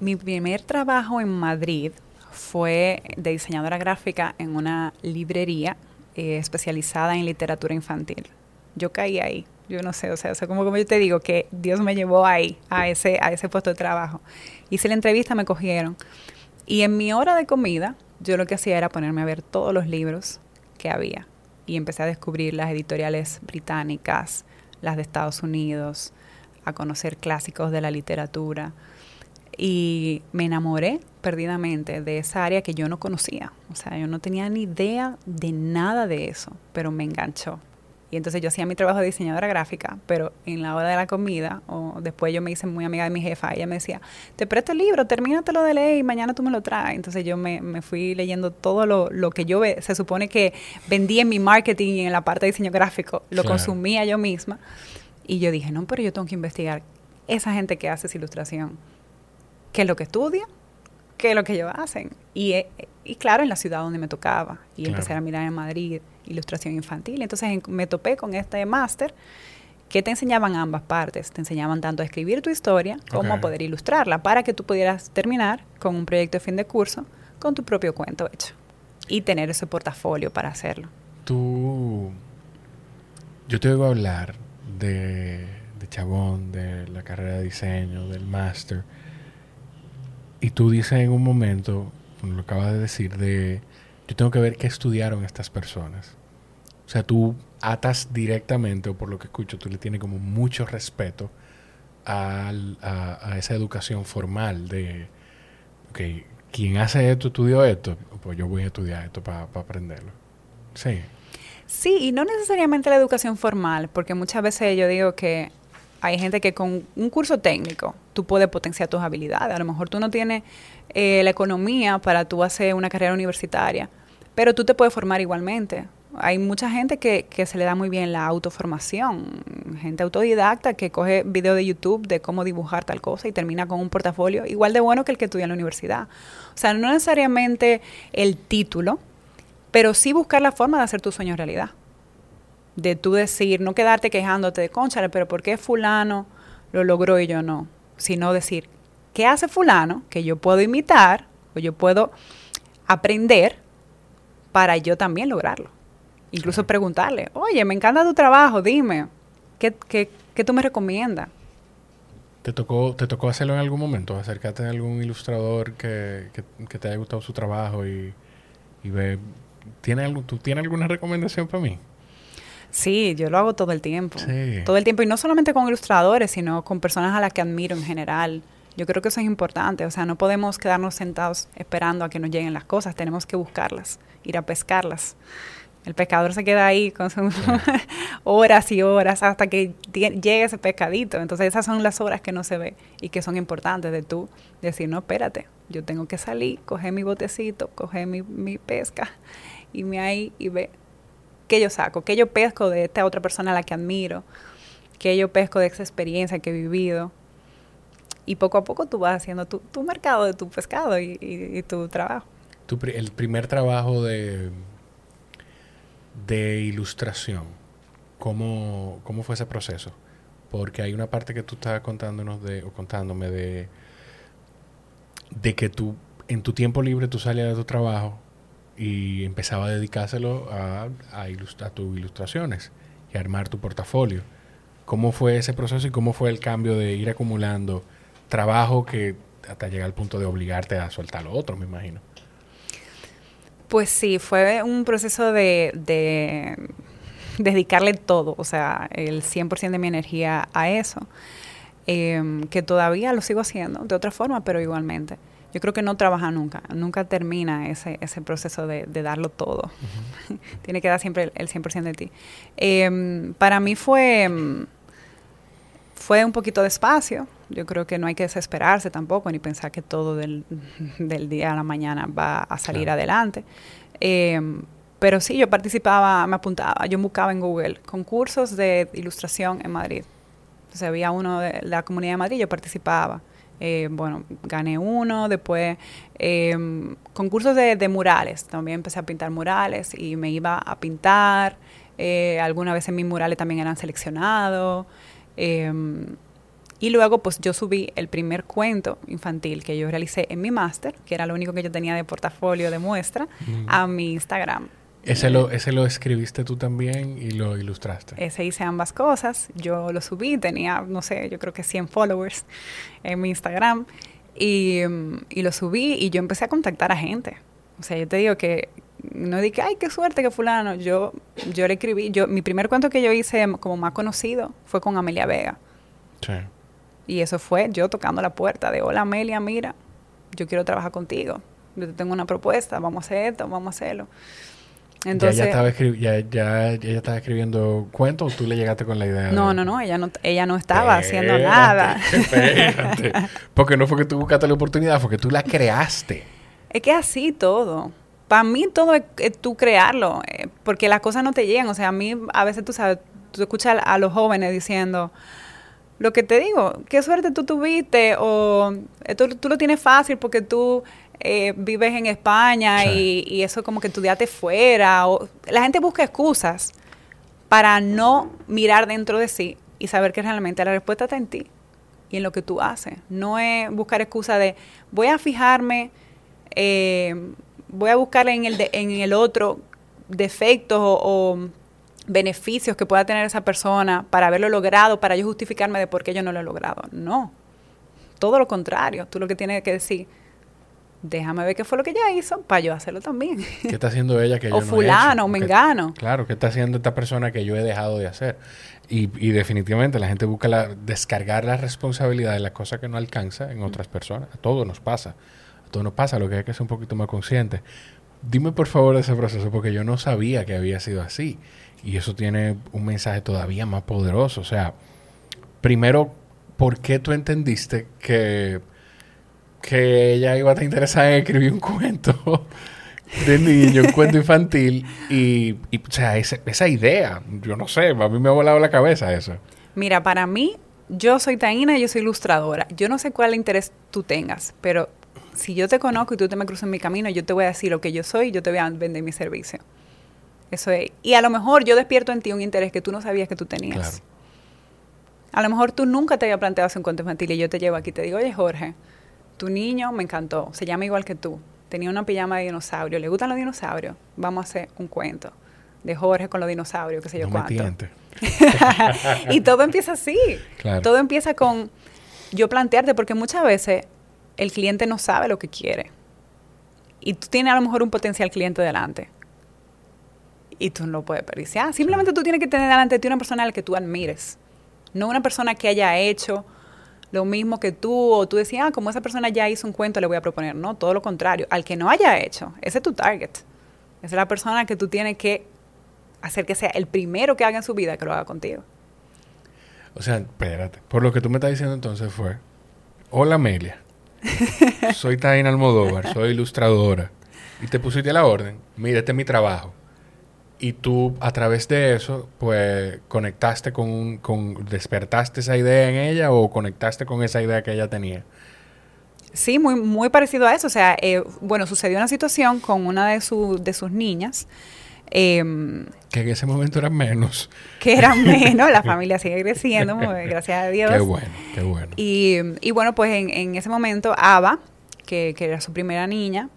Mi primer trabajo en Madrid fue de diseñadora gráfica en una librería eh, especializada en literatura infantil. Yo caí ahí yo no sé, o sea, como, como yo te digo, que Dios me llevó ahí, a ese, a ese puesto de trabajo. Hice la entrevista, me cogieron. Y en mi hora de comida, yo lo que hacía era ponerme a ver todos los libros que había. Y empecé a descubrir las editoriales británicas, las de Estados Unidos, a conocer clásicos de la literatura. Y me enamoré perdidamente de esa área que yo no conocía. O sea, yo no tenía ni idea de nada de eso, pero me enganchó. Y entonces yo hacía mi trabajo de diseñadora gráfica, pero en la hora de la comida, o después yo me hice muy amiga de mi jefa, ella me decía, te presto el libro, termínatelo de leer y mañana tú me lo traes. Entonces yo me, me fui leyendo todo lo, lo, que yo se supone que vendí en mi marketing y en la parte de diseño gráfico, lo consumía yo misma. Y yo dije, no, pero yo tengo que investigar esa gente que hace esa ilustración, qué es lo que estudia, qué es lo que ellos hacen. Y, eh, y claro, en la ciudad donde me tocaba. Y empecé a mirar en Madrid ilustración infantil. Entonces me topé con este máster que te enseñaban ambas partes. Te enseñaban tanto a escribir tu historia como a poder ilustrarla para que tú pudieras terminar con un proyecto de fin de curso con tu propio cuento hecho y tener ese portafolio para hacerlo. Tú, yo te oigo hablar de, de Chabón, de la carrera de diseño, del máster, y tú dices en un momento, lo acabas de decir, de yo tengo que ver qué estudiaron estas personas. O sea, tú atas directamente, o por lo que escucho, tú le tienes como mucho respeto a, esa educación formal de, ok, quien hace esto estudió esto, pues yo voy a estudiar esto para aprenderlo. Sí. Sí, y no necesariamente la educación formal, porque muchas veces yo digo que hay gente que con un curso técnico tú puedes potenciar tus habilidades. A lo mejor tú no tienes eh, la economía para tú hacer una carrera universitaria, pero tú te puedes formar igualmente. Hay mucha gente que, que se le da muy bien la autoformación, gente autodidacta que coge video de YouTube de cómo dibujar tal cosa y termina con un portafolio igual de bueno que el que estudia en la universidad. O sea, no necesariamente el título, pero sí buscar la forma de hacer tu sueño realidad. De tú decir, no quedarte quejándote de, conchale, pero ¿por qué fulano lo logró y yo no? Sino decir, ¿qué hace fulano que yo puedo imitar o yo puedo aprender para yo también lograrlo. Incluso preguntarle, oye, me encanta tu trabajo, dime, ¿qué, qué, qué tú me recomiendas? ¿Te tocó, ¿Te tocó hacerlo en algún momento? ¿Acercarte a algún ilustrador que, que, te haya gustado su trabajo y, y ve... ¿Tiene algo, ¿Tú tienes alguna recomendación para mí? Sí, yo lo hago todo el tiempo. Sí. Todo el tiempo. Y no solamente con ilustradores, sino con personas a las que admiro en general. Yo creo que eso es importante. O sea, no podemos quedarnos sentados esperando a que nos lleguen las cosas. Tenemos que buscarlas, ir a pescarlas. El pescador se queda ahí con sus horas y horas hasta que llegue ese pescadito. Entonces esas son las horas que no se ve y que son importantes de tú decir, no, espérate, yo tengo que salir, coger mi botecito, coger mi, mi pesca y me ahí y ve qué yo saco, qué yo pesco de esta otra persona a la que admiro, qué yo pesco de esa experiencia que he vivido. Y poco a poco tú vas haciendo tu, tu mercado de tu pescado y, tu trabajo. El primer trabajo de, de ilustración, ¿cómo, ¿cómo fue ese proceso? Porque hay una parte que tú estabas contándonos de, o contándome de, de que tú, en tu tiempo libre, tú salías de tu trabajo y empezabas a dedicárselo a, a, ilust- a tus ilustraciones y a armar tu portafolio. ¿Cómo fue ese proceso y cómo fue el cambio de ir acumulando trabajo que hasta llegar al punto de obligarte a soltar lo otro, me imagino? Pues sí, fue un proceso de, de dedicarle todo, o sea, el 100% de mi energía a eso, eh, que todavía lo sigo haciendo de otra forma, pero igualmente. Yo creo que no trabaja nunca, nunca termina ese, ese proceso de, de darlo todo. Tiene que dar siempre el, el 100% de ti. Eh, para mí fue, mm, fue un poquito despacio. Yo creo que no hay que desesperarse tampoco, ni pensar que todo del, del día a la mañana va a salir Claro. adelante. Eh, pero sí, yo participaba, me apuntaba, yo buscaba en Google concursos de ilustración en Madrid. Entonces había uno de la comunidad de Madrid, yo participaba. Eh, bueno, gané uno, después eh, concursos de, de murales, también empecé a pintar murales y me iba a pintar. Eh, algunas veces mis murales también eran seleccionados. Eh, y luego, pues yo subí el primer cuento infantil que yo realicé en mi máster, que era lo único que yo tenía de portafolio de muestra, a mi Instagram. Ese lo, ese lo escribiste tú también y lo ilustraste. Ese hice ambas cosas. Yo lo subí, tenía, no sé, yo creo que 100 followers en mi Instagram. Y, mm, y lo subí y yo empecé a contactar a gente. O sea, yo te digo que no dije, ay, qué suerte que fulano. Yo, yo le escribí, yo, mi primer cuento que yo hice como más conocido fue con Amelia Vega. Sí. Y eso fue yo tocando la puerta de, hola Amelia, mira, yo quiero trabajar contigo. Yo te tengo una propuesta, vamos a hacer esto, vamos a hacerlo. Entonces, ya, ella estaba escri- ya, ya, ella estaba escribiendo cuentos o tú le llegaste con la idea. no, de- no, no, ella no, ella no estaba haciendo nada. espérate. Porque no fue que tú buscaste la oportunidad, fue que tú la creaste. Es que así todo. Para mí todo es, es tú crearlo, eh, porque las cosas no te llegan. O sea, a mí a veces tú sabes, tú escuchas a, a los jóvenes diciendo, lo que te digo, qué suerte tú tuviste, o tú, tú lo tienes fácil porque tú eh, vives en España Sí. y, y eso como que estudiaste fuera. O, la gente busca excusas para no mirar dentro de sí y saber que realmente la respuesta está en ti y en lo que tú haces. No es buscar excusa de voy a fijarme, eh, voy a buscar en el, de- en el otro defectos o, o beneficios que pueda tener esa persona para haberlo logrado, para yo justificarme de por qué yo no lo he logrado. No, todo lo contrario. Tú lo que tienes que decir, déjame ver qué fue lo que ella hizo para yo hacerlo también. ¿Qué está haciendo ella que yo o no he fulano, hecho? ¿Qué- mengano. Claro, ¿qué está haciendo esta persona que yo he dejado de hacer? Y, y definitivamente la gente busca la, descargar la responsabilidad de las cosas que no alcanza en otras personas. A todos nos pasa. A todos nos pasa, lo que hay que ser un poquito más consciente. Dime por favor de ese proceso, porque yo no sabía que había sido así. Y eso tiene un mensaje todavía más poderoso. O sea, primero, ¿por qué tú entendiste que, que ella iba a estar interesada en escribir un cuento de niño, un cuento infantil? Y, y, o sea, esa, esa idea, yo no sé, a mí me ha volado la cabeza eso. Mira, para mí, yo soy Taína y yo soy ilustradora. Yo no sé cuál interés tú tengas, pero si yo te conozco y tú te me cruzas en mi camino, yo te voy a decir lo que yo soy y yo te voy a vender mi servicio. Eso es. Y a lo mejor yo despierto en ti un interés que tú no sabías que tú tenías. Claro. A lo mejor tú nunca te había planteado hacer un cuento infantil y yo te llevo aquí y te digo, oye Jorge, tu niño me encantó, se llama igual que tú, tenía una pijama de dinosaurio, le gustan los dinosaurios, vamos a hacer un cuento de Jorge con los dinosaurios, qué sé yo no me cuánto. tientes. y todo empieza así. Claro. Todo empieza con yo plantearte, porque muchas veces el cliente no sabe lo que quiere. y tú tienes a lo mejor un potencial cliente delante y tú no lo puedes desperdiciar. Simplemente tú tienes que tener delante de ti una persona a la que tú admires, no una persona que haya hecho lo mismo que tú o tú decías, ah, como esa persona ya hizo un cuento, le voy a proponer. No, todo lo contrario. Al que no haya hecho, ese es tu target. Esa es la persona que tú tienes que hacer que sea el primero que haga en su vida que lo haga contigo. O sea, espérate. Por lo que tú me estás diciendo entonces fue, hola Amelia, soy Taina Almodóvar, soy ilustradora. Y te pusiste a la orden, mira, este es mi trabajo. Y tú, a través de eso, pues, conectaste con, con, despertaste esa idea en ella o conectaste con esa idea que ella tenía. Sí, muy, muy parecido a eso. O sea, eh, bueno, sucedió una situación con una de, su, de sus niñas. Em, que en ese momento eran menos. Que eran menos, la familia sigue creciendo, gracias a Dios. Qué bueno, qué bueno. Y, y bueno, pues en, en, ese momento, Ava, que, que era su primera niña,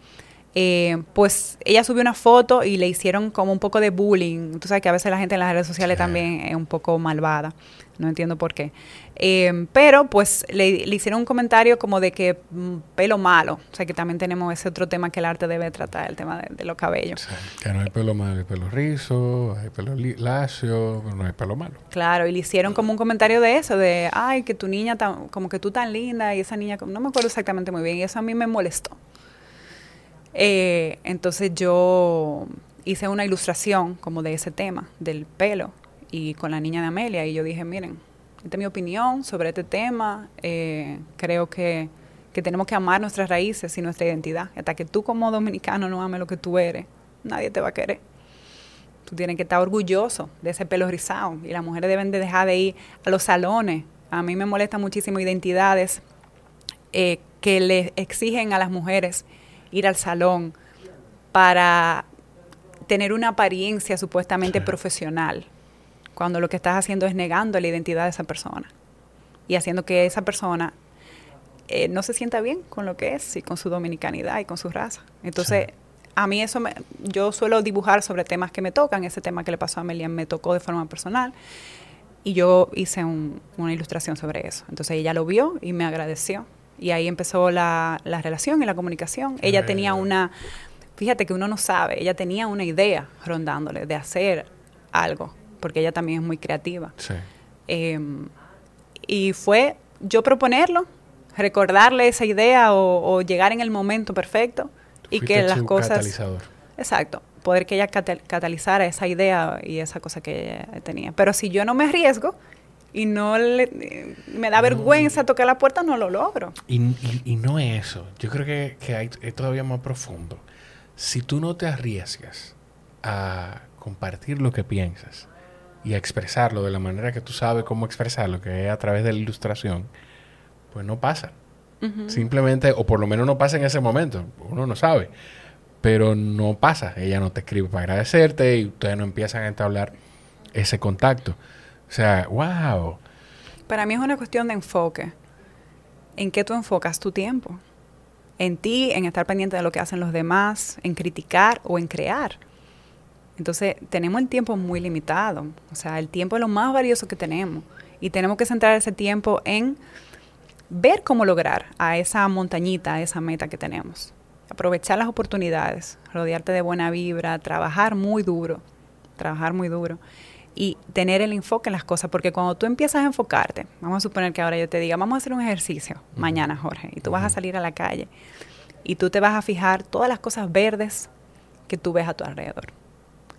eh, pues ella subió una foto y le hicieron como un poco de bullying. Tú sabes que a veces la gente en las redes sociales también es un poco malvada. No entiendo por qué. Eh, pero pues le, hicieron un comentario como de que mm, pelo malo. O sea que también tenemos ese otro tema que el arte debe tratar, el tema de, los cabellos. que no hay pelo malo, hay pelo rizo, hay pelo lacio, no hay pelo malo. Claro, y le hicieron como un comentario de eso, de, ay, que tu niña, como que tú tan linda y esa niña, no me acuerdo exactamente muy bien, y eso a mí me molestó. Eh, entonces yo hice una ilustración como de ese tema, del pelo, y con la niña de Amelia, y yo dije, miren, esta es mi opinión sobre este tema, eh, creo que, que, tenemos que amar nuestras raíces y nuestra identidad. Hasta que tú como dominicano no ames lo que tú eres, nadie te va a querer. Tú tienes que estar orgulloso de ese pelo rizado y las mujeres deben de dejar de ir a los salones. A mí me molesta muchísimo identidades eh, que le exigen a las mujeres ir al salón para tener una apariencia supuestamente profesional, cuando lo que estás haciendo es negando la identidad de esa persona y haciendo que esa persona eh, no se sienta bien con lo que es y con su dominicanidad y con su raza. Entonces, a mí eso, me, yo suelo dibujar sobre temas que me tocan, ese tema que le pasó a Amelia me tocó de forma personal y yo hice una ilustración sobre eso. Entonces ella lo vio y me agradeció y ahí empezó la, la relación y la comunicación. Ella tenía una, fíjate que uno no sabe, ella tenía una idea rondándole de hacer algo, porque ella también es muy creativa. Sí. Em, y fue yo proponerlo, recordarle esa idea o, llegar en el momento perfecto y que las cosas... Catalizador. Exacto, poder que ella catalizara esa idea y esa cosa que ella tenía. Pero si yo no me arriesgo, y no le, me da vergüenza tocar la puerta, no lo logro. Y, y, no es eso. Yo creo que, que hay, es todavía más profundo. Si tú no te arriesgas a compartir lo que piensas y a expresarlo de la manera que tú sabes cómo expresarlo, que es a través de la ilustración, pues no pasa. Simplemente, o por lo menos no pasa en ese momento. Uno no sabe. Pero no pasa. Ella no te escribe para agradecerte y ustedes no empiezan a entablar ese contacto. O sea, wow. Para mí es una cuestión de enfoque. ¿En qué tú enfocas tu tiempo? En ti, en estar pendiente de lo que hacen los demás, en criticar o en crear. Entonces, tenemos el tiempo muy limitado. O sea, el tiempo es lo más valioso que tenemos. Y tenemos que centrar ese tiempo en ver cómo lograr a esa montañita, a esa meta que tenemos. Aprovechar las oportunidades, rodearte de buena vibra, trabajar muy duro, trabajar muy duro y tener el enfoque en las cosas, porque cuando tú empiezas a enfocarte, vamos a suponer que ahora yo te diga, vamos a hacer un ejercicio mañana, Jorge, y tú vas a salir a la calle y tú te vas a fijar todas las cosas verdes que tú ves a tu alrededor.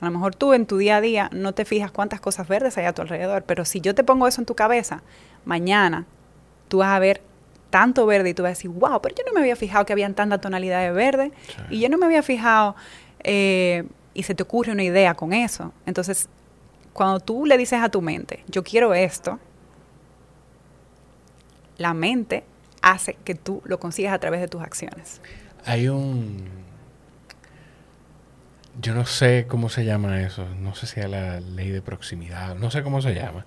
A lo mejor tú en tu día a día no te fijas cuántas cosas verdes hay a tu alrededor, pero si yo te pongo eso en tu cabeza, mañana tú vas a ver tanto verde y tú vas a decir, wow, pero yo no me había fijado que habían tanta tonalidad de verde y yo no me había fijado eh, y se te ocurre una idea con eso. Entonces, cuando tú le dices a tu mente, yo quiero esto, la mente hace que tú lo consigas a través de tus acciones. Hay un... Yo no sé cómo se llama eso, no sé si es la ley de proximidad, no sé cómo se llama,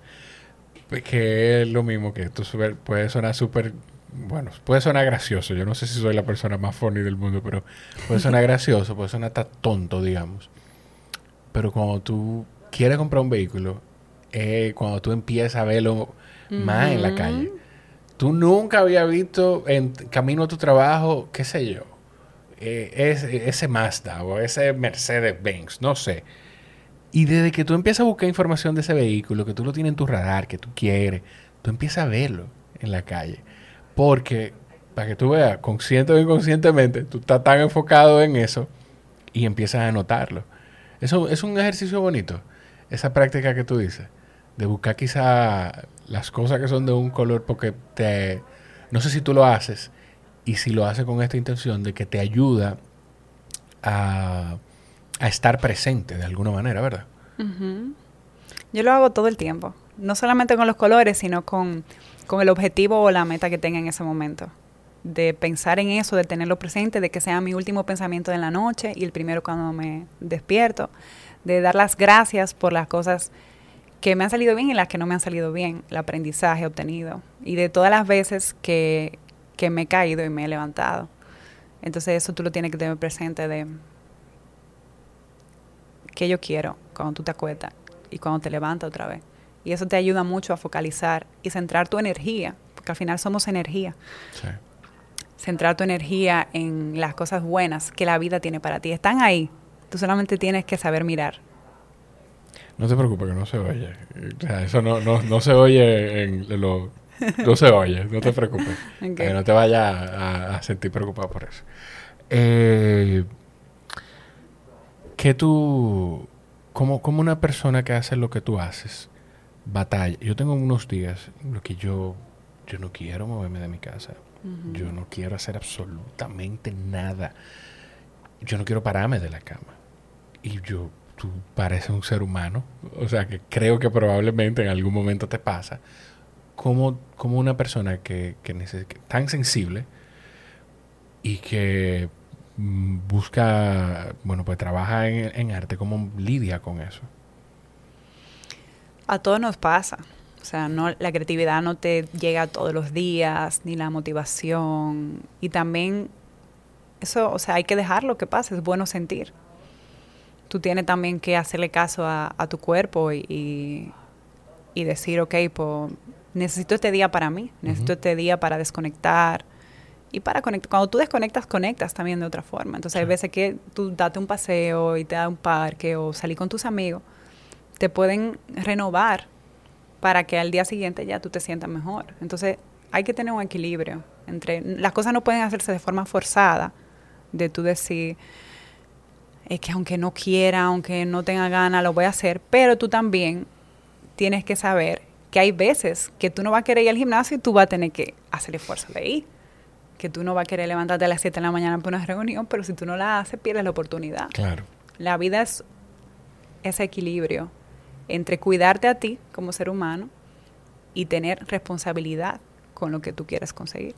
que es lo mismo que esto puede sonar súper, bueno, puede sonar gracioso, yo no sé si soy la persona más funny del mundo, pero puede sonar gracioso, puede sonar hasta tonto, digamos. Pero cuando tú quieres comprar un vehículo, eh, cuando tú empiezas a verlo más en la calle. Tú nunca habías visto en camino a tu trabajo, qué sé yo, eh, ese, ese Mazda o ese Mercedes-Benz, no sé. Y desde que tú empiezas a buscar información de ese vehículo, que tú lo tienes en tu radar, que tú quieres, tú empiezas a verlo en la calle. Porque, para que tú veas, consciente o inconscientemente, tú estás tan enfocado en eso y empiezas a notarlo. Eso es un ejercicio bonito, esa práctica que tú dices, de buscar quizá las cosas que son de un color porque te... No sé si tú lo haces y si lo haces con esta intención de que te ayuda a, a estar presente de alguna manera, ¿verdad? Yo lo hago todo el tiempo, no solamente con los colores, sino con, con el objetivo o la meta que tenga en ese momento de pensar en eso, de tenerlo presente, de que sea mi último pensamiento de la noche y el primero cuando me despierto, de dar las gracias por las cosas que me han salido bien y las que no me han salido bien, el aprendizaje obtenido y de todas las veces que, que me he caído y me he levantado. Entonces eso tú lo tienes que tener presente de qué yo quiero cuando tú te acuestas y cuando te levantas otra vez. Y eso te ayuda mucho a focalizar y centrar tu energía, porque al final somos energía. Sí centrar tu energía en las cosas buenas que la vida tiene para ti. Están ahí. Tú solamente tienes que saber mirar. No te preocupes que no se oye. O sea, eso no, no, no se oye en lo... No se oye, no te preocupes. Que no te vayas a, sentir preocupado por eso. Eh, que tú, como, como una persona que hace lo que tú haces, batalla. Yo tengo unos días en los que yo, yo no quiero moverme de mi casa. Yo no quiero hacer absolutamente nada. Yo no quiero pararme de la cama. Y yo, tú pareces un ser humano. O sea, que creo que probablemente en algún momento te pasa. Como, como una persona que, que tan sensible y que mm, busca, bueno, pues trabaja en, en arte, ¿cómo lidia con eso? A todos nos pasa. O sea, no, la creatividad no te llega todos los días, ni la motivación. Y también eso, o sea, hay que dejar lo que pase, es bueno sentir. Tú tienes también que hacerle caso a, tu cuerpo y, y, decir, ok, pues necesito este día para mí, necesito este día para desconectar y para conectar. Cuando tú desconectas, conectas también de otra forma. Entonces hay veces que tú date un paseo y te da un parque o salir con tus amigos, te pueden renovar para que al día siguiente ya tú te sientas mejor. Entonces, hay que tener un equilibrio entre las cosas no pueden hacerse de forma forzada, de tú decir es que aunque no quiera, aunque no tenga ganas, lo voy a hacer, pero tú también tienes que saber que hay veces que tú no vas a querer ir al gimnasio y tú vas a tener que hacer el esfuerzo de ir. Que tú no vas a querer levantarte a las 7 de la mañana para una reunión, pero si tú no la haces, pierdes la oportunidad. Claro. La vida es ese equilibrio entre cuidarte a ti como ser humano y tener responsabilidad con lo que tú quieres conseguir.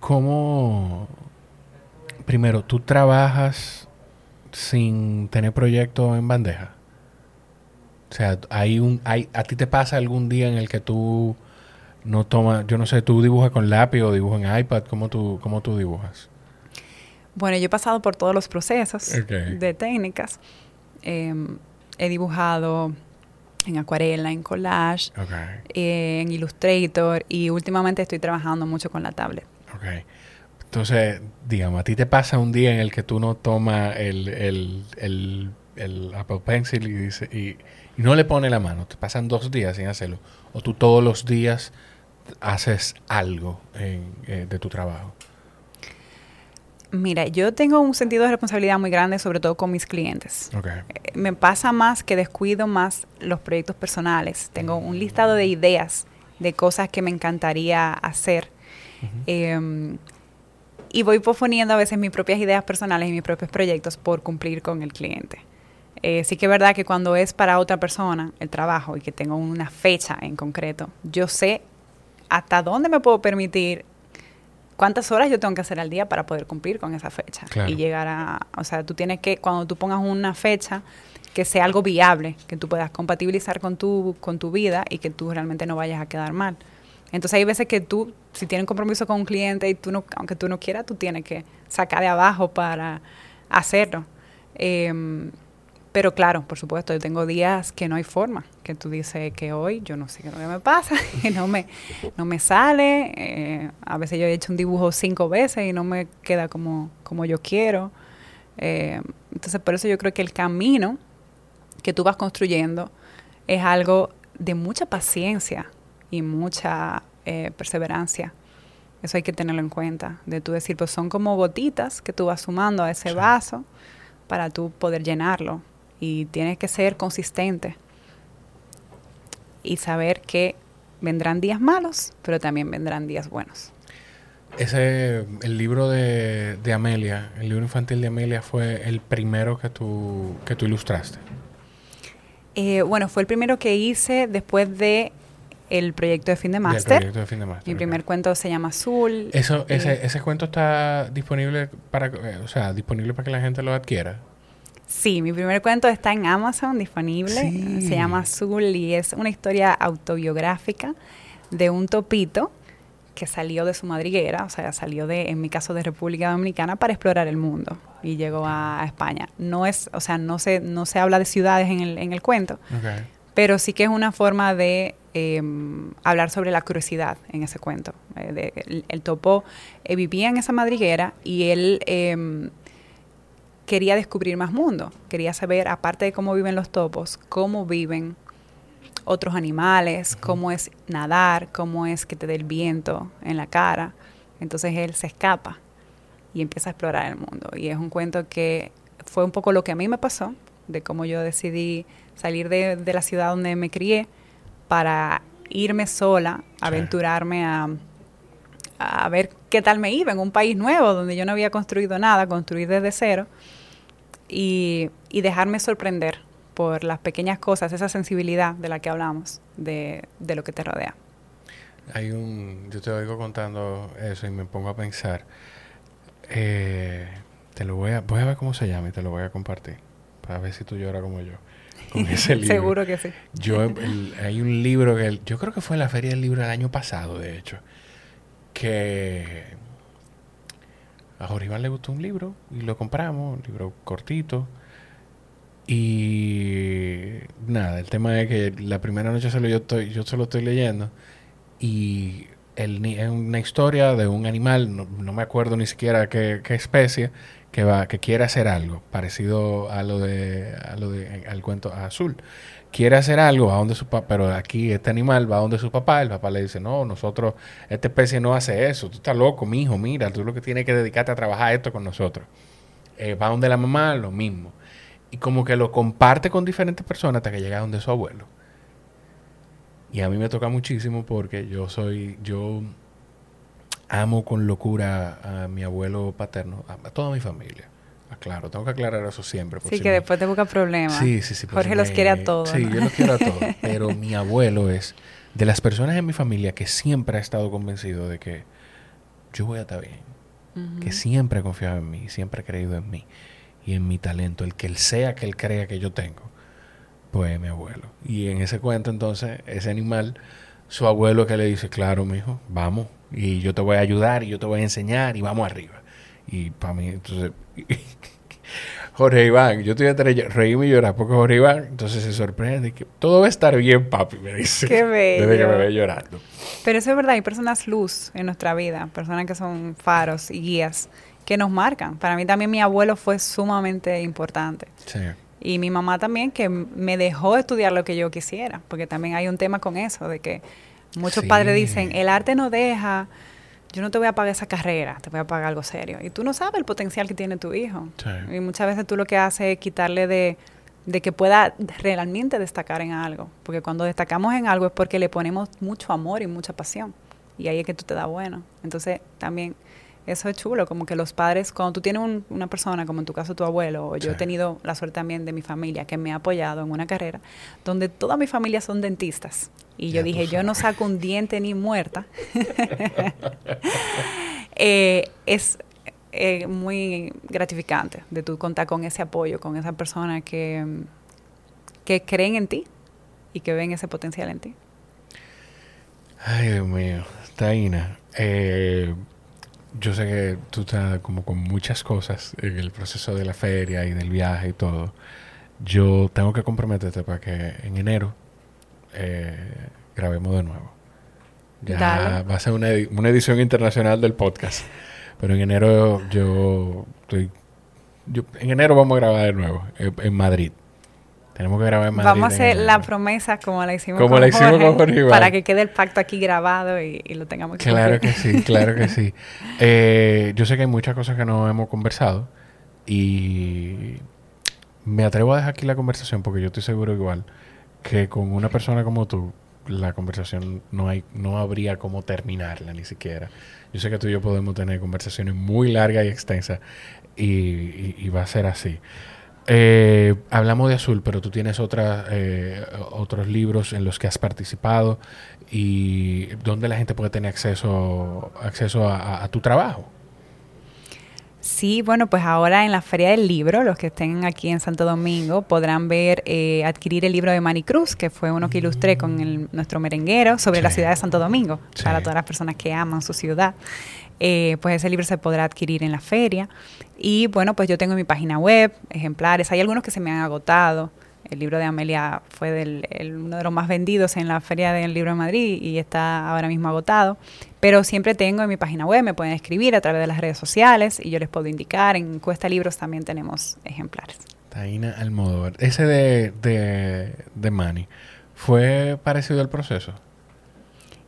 ¿Cómo, primero, tú trabajas sin tener proyecto en bandeja? O sea, hay un, hay, ¿a ti te pasa algún día en el que tú no tomas, yo no sé, tú dibujas con lápiz o dibujas en iPad? ¿Cómo tú, cómo tú dibujas? Bueno, yo he pasado por todos los procesos de técnicas. Em, he dibujado en acuarela, en collage, eh, en Illustrator y últimamente estoy trabajando mucho con la tablet. Okay. Entonces, digamos, a ti te pasa un día en el que tú no tomas el, el, el, Apple Pencil y, dice, y, no le pones la mano, te pasan dos días sin hacerlo, o tú todos los días haces algo eh, de tu trabajo. Mira, yo tengo un sentido de responsabilidad muy grande, sobre todo con mis clientes. Eh, me pasa más que descuido más los proyectos personales. Tengo un listado de ideas, de cosas que me encantaría hacer. Y voy posponiendo a veces mis propias ideas personales y mis propios proyectos por cumplir con el cliente. Eh, sí que es verdad que cuando es para otra persona el trabajo y que tengo una fecha en concreto, yo sé hasta dónde me puedo permitir cuántas horas yo tengo que hacer al día para poder cumplir con esa fecha y llegar a, o sea, tú tienes que, cuando tú pongas una fecha, que sea algo viable, que tú puedas compatibilizar con tu, con tu vida y que tú realmente no vayas a quedar mal. Entonces hay veces que tú, si tienes compromiso con un cliente y tú no, aunque tú no quieras, tú tienes que sacar de abajo para hacerlo. Em, Pero claro, por supuesto, yo tengo días que no hay forma, que tú dices que hoy yo no sé qué es lo que me pasa, que no me, no me sale. Eh, a veces yo he hecho un dibujo cinco veces y no me queda como, como yo quiero. Eh, entonces, por eso yo creo que el camino que tú vas construyendo es algo de mucha paciencia y mucha eh, perseverancia. Eso hay que tenerlo en cuenta. De tú decir, pues son como gotitas que tú vas sumando a ese vaso para tú poder llenarlo. Y tienes que ser consistente y saber que vendrán días malos, pero también vendrán días buenos. Ese, el libro de, de, Amelia, el libro infantil de Amelia fue el primero que tú, que tú ilustraste. Eh, bueno, fue el primero que hice después de el proyecto de fin de máster. Mi primer cuento se llama Azul. Eso, ese, ese cuento está disponible para, eh, o sea, disponible para que la gente lo adquiera. Sí, mi primer cuento está en Amazon disponible. Se llama Azul y es una historia autobiográfica de un topito que salió de su madriguera, o sea, salió de, en mi caso, de República Dominicana para explorar el mundo y llegó a, España. No es, o sea, no se, no se habla de ciudades en el, en el cuento, pero sí que es una forma de em, hablar sobre la curiosidad en ese cuento. Eh, el, topo eh, vivía en esa madriguera y él em, quería descubrir más mundo, quería saber, aparte de cómo viven los topos, cómo viven otros animales, cómo es nadar, cómo es que te dé el viento en la cara. Entonces él se escapa y empieza a explorar el mundo. Y es un cuento que fue un poco lo que a mí me pasó, de cómo yo decidí salir de, la ciudad donde me crié para irme sola, aventurarme a, a ver qué tal me iba en un país nuevo donde yo no había construido nada, construir desde cero y, dejarme sorprender por las pequeñas cosas, esa sensibilidad de la que hablamos, de, lo que te rodea. Hay un, yo te oigo contando eso y me pongo a pensar, eh, te lo voy a, voy a ver cómo se llama y te lo voy a compartir, para ver si tú lloras como yo. Con ese libro. Seguro que sí. Yo, hay un libro que yo creo que fue en la Feria del Libro del año pasado, de hecho, que a Jorge Iván le gustó un libro y lo compramos, un libro cortito. Y nada, el tema es que la primera noche solo yo, estoy, yo solo estoy leyendo y el, es una historia de un animal, no, me acuerdo ni siquiera qué, especie, que va que quiere hacer algo parecido a lo de, a lo de al cuento azul quiere hacer algo, va donde su papá, pero aquí este animal va donde su papá, el papá le dice, no, nosotros, esta especie no hace eso, tú estás loco, mi hijo, mira, tú lo que tienes que dedicarte a trabajar esto con nosotros. Eh, va donde la mamá, lo mismo. Y como que lo comparte con diferentes personas hasta que llega donde su abuelo. Y a mí me toca muchísimo porque yo soy, yo amo con locura a mi abuelo paterno, a toda mi familia. Claro, tengo que aclarar eso siempre. Sí, que después te busca problemas. Sí, sí, sí. Jorge los quiere a todos. Sí, yo los quiero a todos. Pero mi abuelo es de las personas en mi familia que siempre ha estado convencido de que yo voy a estar bien. Que siempre ha confiado en mí, siempre ha creído en mí y en mi talento. El que él sea que él crea que yo tengo, pues mi abuelo. Y en ese cuento, entonces, ese animal, su abuelo que le dice, claro, mijo, vamos, y yo te voy a ayudar y yo te voy a enseñar y vamos arriba. Y para mí, entonces, Jorge Iván, yo estoy entre reírme y llorar porque Jorge Iván, entonces se sorprende que todo va a estar bien, papi, me dice. Qué bello. Desde que me ve llorando. Pero eso es verdad, hay personas luz en nuestra vida, personas que son faros y guías que nos marcan. Para mí también mi abuelo fue sumamente importante. Sí. Y mi mamá también, que me dejó estudiar lo que yo quisiera, porque también hay un tema con eso, de que muchos padres dicen, el arte no deja, yo no te voy a pagar esa carrera, te voy a pagar algo serio. Y tú no sabes el potencial que tiene tu hijo. Y muchas veces tú lo que haces es quitarle de, de que pueda realmente destacar en algo. Porque cuando destacamos en algo es porque le ponemos mucho amor y mucha pasión. Y ahí es que tú te das bueno. Entonces también eso es chulo, como que los padres, cuando tú tienes una persona, como en tu caso tu abuelo, o yo he tenido la suerte también de mi familia, que me ha apoyado en una carrera, donde toda mi familia son dentistas. Y yo dije, yo no saco un diente ni muerta. Eh, es eh, muy gratificante de tú contar con ese apoyo, con esa persona que, que creen en ti y que ven ese potencial en ti. Ay, Dios mío. Taina, eh, yo sé que tú estás como con muchas cosas en el proceso de la feria y del viaje y todo. yo tengo que comprometerte para que en enero eh, grabemos de nuevo. Ya Dale. va a ser una, una edición internacional del podcast. Pero en enero yo estoy... yo- en enero vamos a grabar de nuevo, eh, en Madrid. Tenemos que grabar en Madrid. Vamos a hacer enero. la promesa como la hicimos Como con la hicimos Jorge, con Jorge Iván. para que quede el pacto aquí grabado y, y lo tengamos que Claro que sí, claro que sí. Eh, yo sé que hay muchas cosas que no hemos conversado y me atrevo a dejar aquí la conversación porque yo estoy seguro igual que con una persona como tú la conversación no hay no habría cómo terminarla ni siquiera. Yo sé que tú y yo podemos tener conversaciones muy largas y extensas y, y- va a ser así. Eh, hablamos de Azul, pero tú tienes otra, eh, otros libros en los que has participado y donde la gente puede tener acceso, acceso a tu trabajo. Sí, bueno, pues ahora en la Feria del Libro, los que estén aquí en Santo Domingo podrán ver, eh, adquirir el libro de Manny Cruz, que fue uno que ilustré con el- nuestro merenguero sobre la ciudad de Santo Domingo, Sí. para todas las personas que aman su ciudad. Eh, pues ese libro se podrá adquirir en la feria. Y bueno, pues yo tengo en mi página web ejemplares. Hay algunos que se me han agotado. El libro de Amelia fue del, el- uno de los más vendidos en la Feria del Libro de Madrid y está ahora mismo agotado. Pero siempre tengo en mi página web, me pueden escribir a través de las redes sociales y yo les puedo indicar. En Cuesta Libros también tenemos ejemplares. Taina Almodóvar. Ese de, de, de Manny, ¿fue parecido al proceso?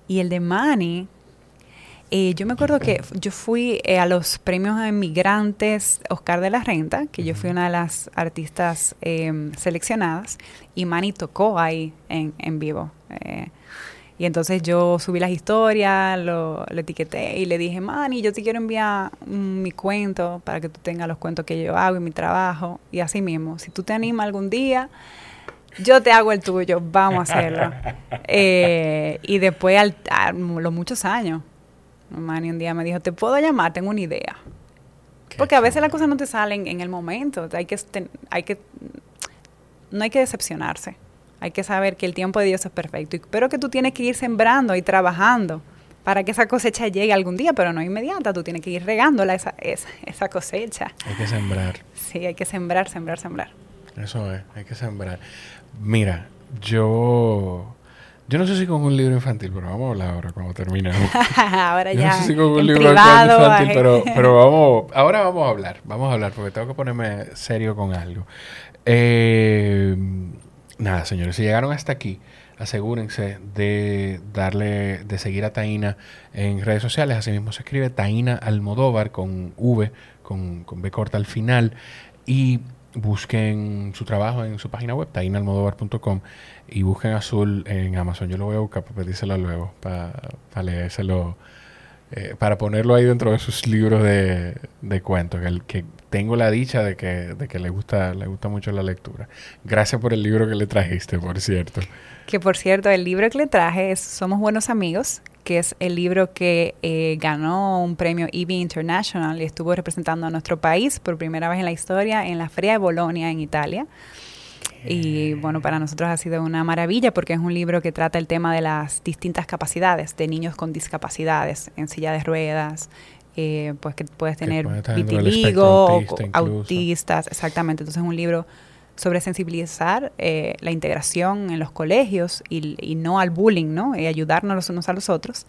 Y el de Manny, eh, yo me acuerdo que yo fui eh, a los premios a inmigrantes Oscar de la Renta, que yo fui una de las artistas eh, seleccionadas, y Manny tocó ahí en, en vivo. eh, y entonces yo subí las historias, lo, lo etiqueté y le dije, Manny, yo te quiero enviar mm, mi cuento para que tú tengas los cuentos que yo hago y mi trabajo. Y así mismo, si tú te animas algún día, yo te hago el tuyo, vamos a hacerlo. Eh, y después, al, a los muchos años, Manny un día me dijo, te puedo llamar, tengo una idea. Qué Porque a veces las cosas no te salen en el momento. Hay que, hay que, no hay que decepcionarse. Hay que saber que el tiempo de Dios es perfecto. Y- Pero que tú tienes que ir sembrando y trabajando para que esa cosecha llegue algún día, pero no inmediata. Tú tienes que ir regándola esa, esa, esa cosecha. Hay que sembrar. Sí, hay que sembrar, sembrar, sembrar. Eso es, hay que sembrar. Mira, yo... Yo no sé si con un libro infantil, pero vamos a hablar ahora cuando terminemos. Ahora Yo ya no sé si con un libro privado. infantil, pero, pero vamos, ahora vamos a hablar, vamos a hablar, porque tengo que ponerme serio con algo. Eh, nada, señores, si llegaron hasta aquí, asegúrense de darle, de seguir a Taina en redes sociales, así mismo se escribe Taina Almodóvar con V, con, con B corta al final, y busquen su trabajo en su página web, tainalmodóvar.com, y busquen Azul en Amazon. Yo lo voy a buscar para pedírselo luego, para leérselo, eh, para ponerlo ahí dentro de sus libros de, de cuentos, que tengo la dicha de que, de que le gusta, le gusta mucho la lectura. Gracias por el libro que le trajiste, por cierto. Que por cierto, el libro que le traje es Somos Buenos Amigos, que es el libro que eh, ganó un premio EB International y estuvo representando a nuestro país por primera vez en la historia en la Feria de Bolonia en Italia. Y bueno, para nosotros ha sido una maravilla porque es un libro que trata el tema de las distintas capacidades de niños con discapacidades en silla de ruedas, eh, pues que puedes tener vitiligo, autistas, exactamente. Entonces es un libro sobre sensibilizar eh, la integración en los colegios y, y no al bullying, ¿no? Y ayudarnos los unos a los otros.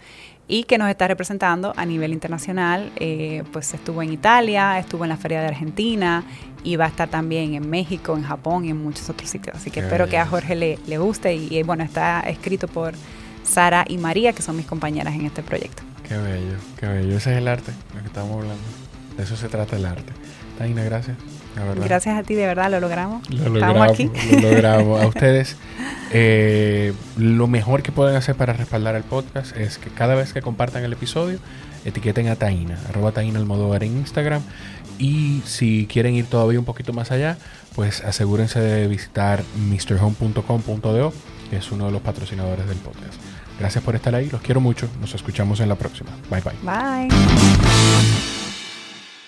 Y que nos está representando a nivel internacional. eh, pues estuvo en Italia, estuvo en la Feria de Argentina y va a estar también en México, en Japón y en muchos otros sitios. Así que Qué espero que a. Jorge le, le guste. Y, y, bueno, está escrito por Sara y María, que son mis compañeras en este proyecto. Qué bello, qué bello. Ese es el arte, lo que estamos hablando. De eso se trata el arte. Taina, gracias. Gracias a ti, de verdad, lo logramos. Lo Estamos logramos, aquí. lo logramos. A ustedes, eh, lo mejor que pueden hacer para respaldar el podcast es que cada vez que compartan el episodio, etiqueten a Taina, arroba Taina Almodóvar en Instagram. Y si quieren ir todavía un poquito más allá, pues asegúrense de visitar mrhome.com.do, que es uno de los patrocinadores del podcast. Gracias por estar ahí, los quiero mucho, nos escuchamos en la próxima. Bye bye. Bye.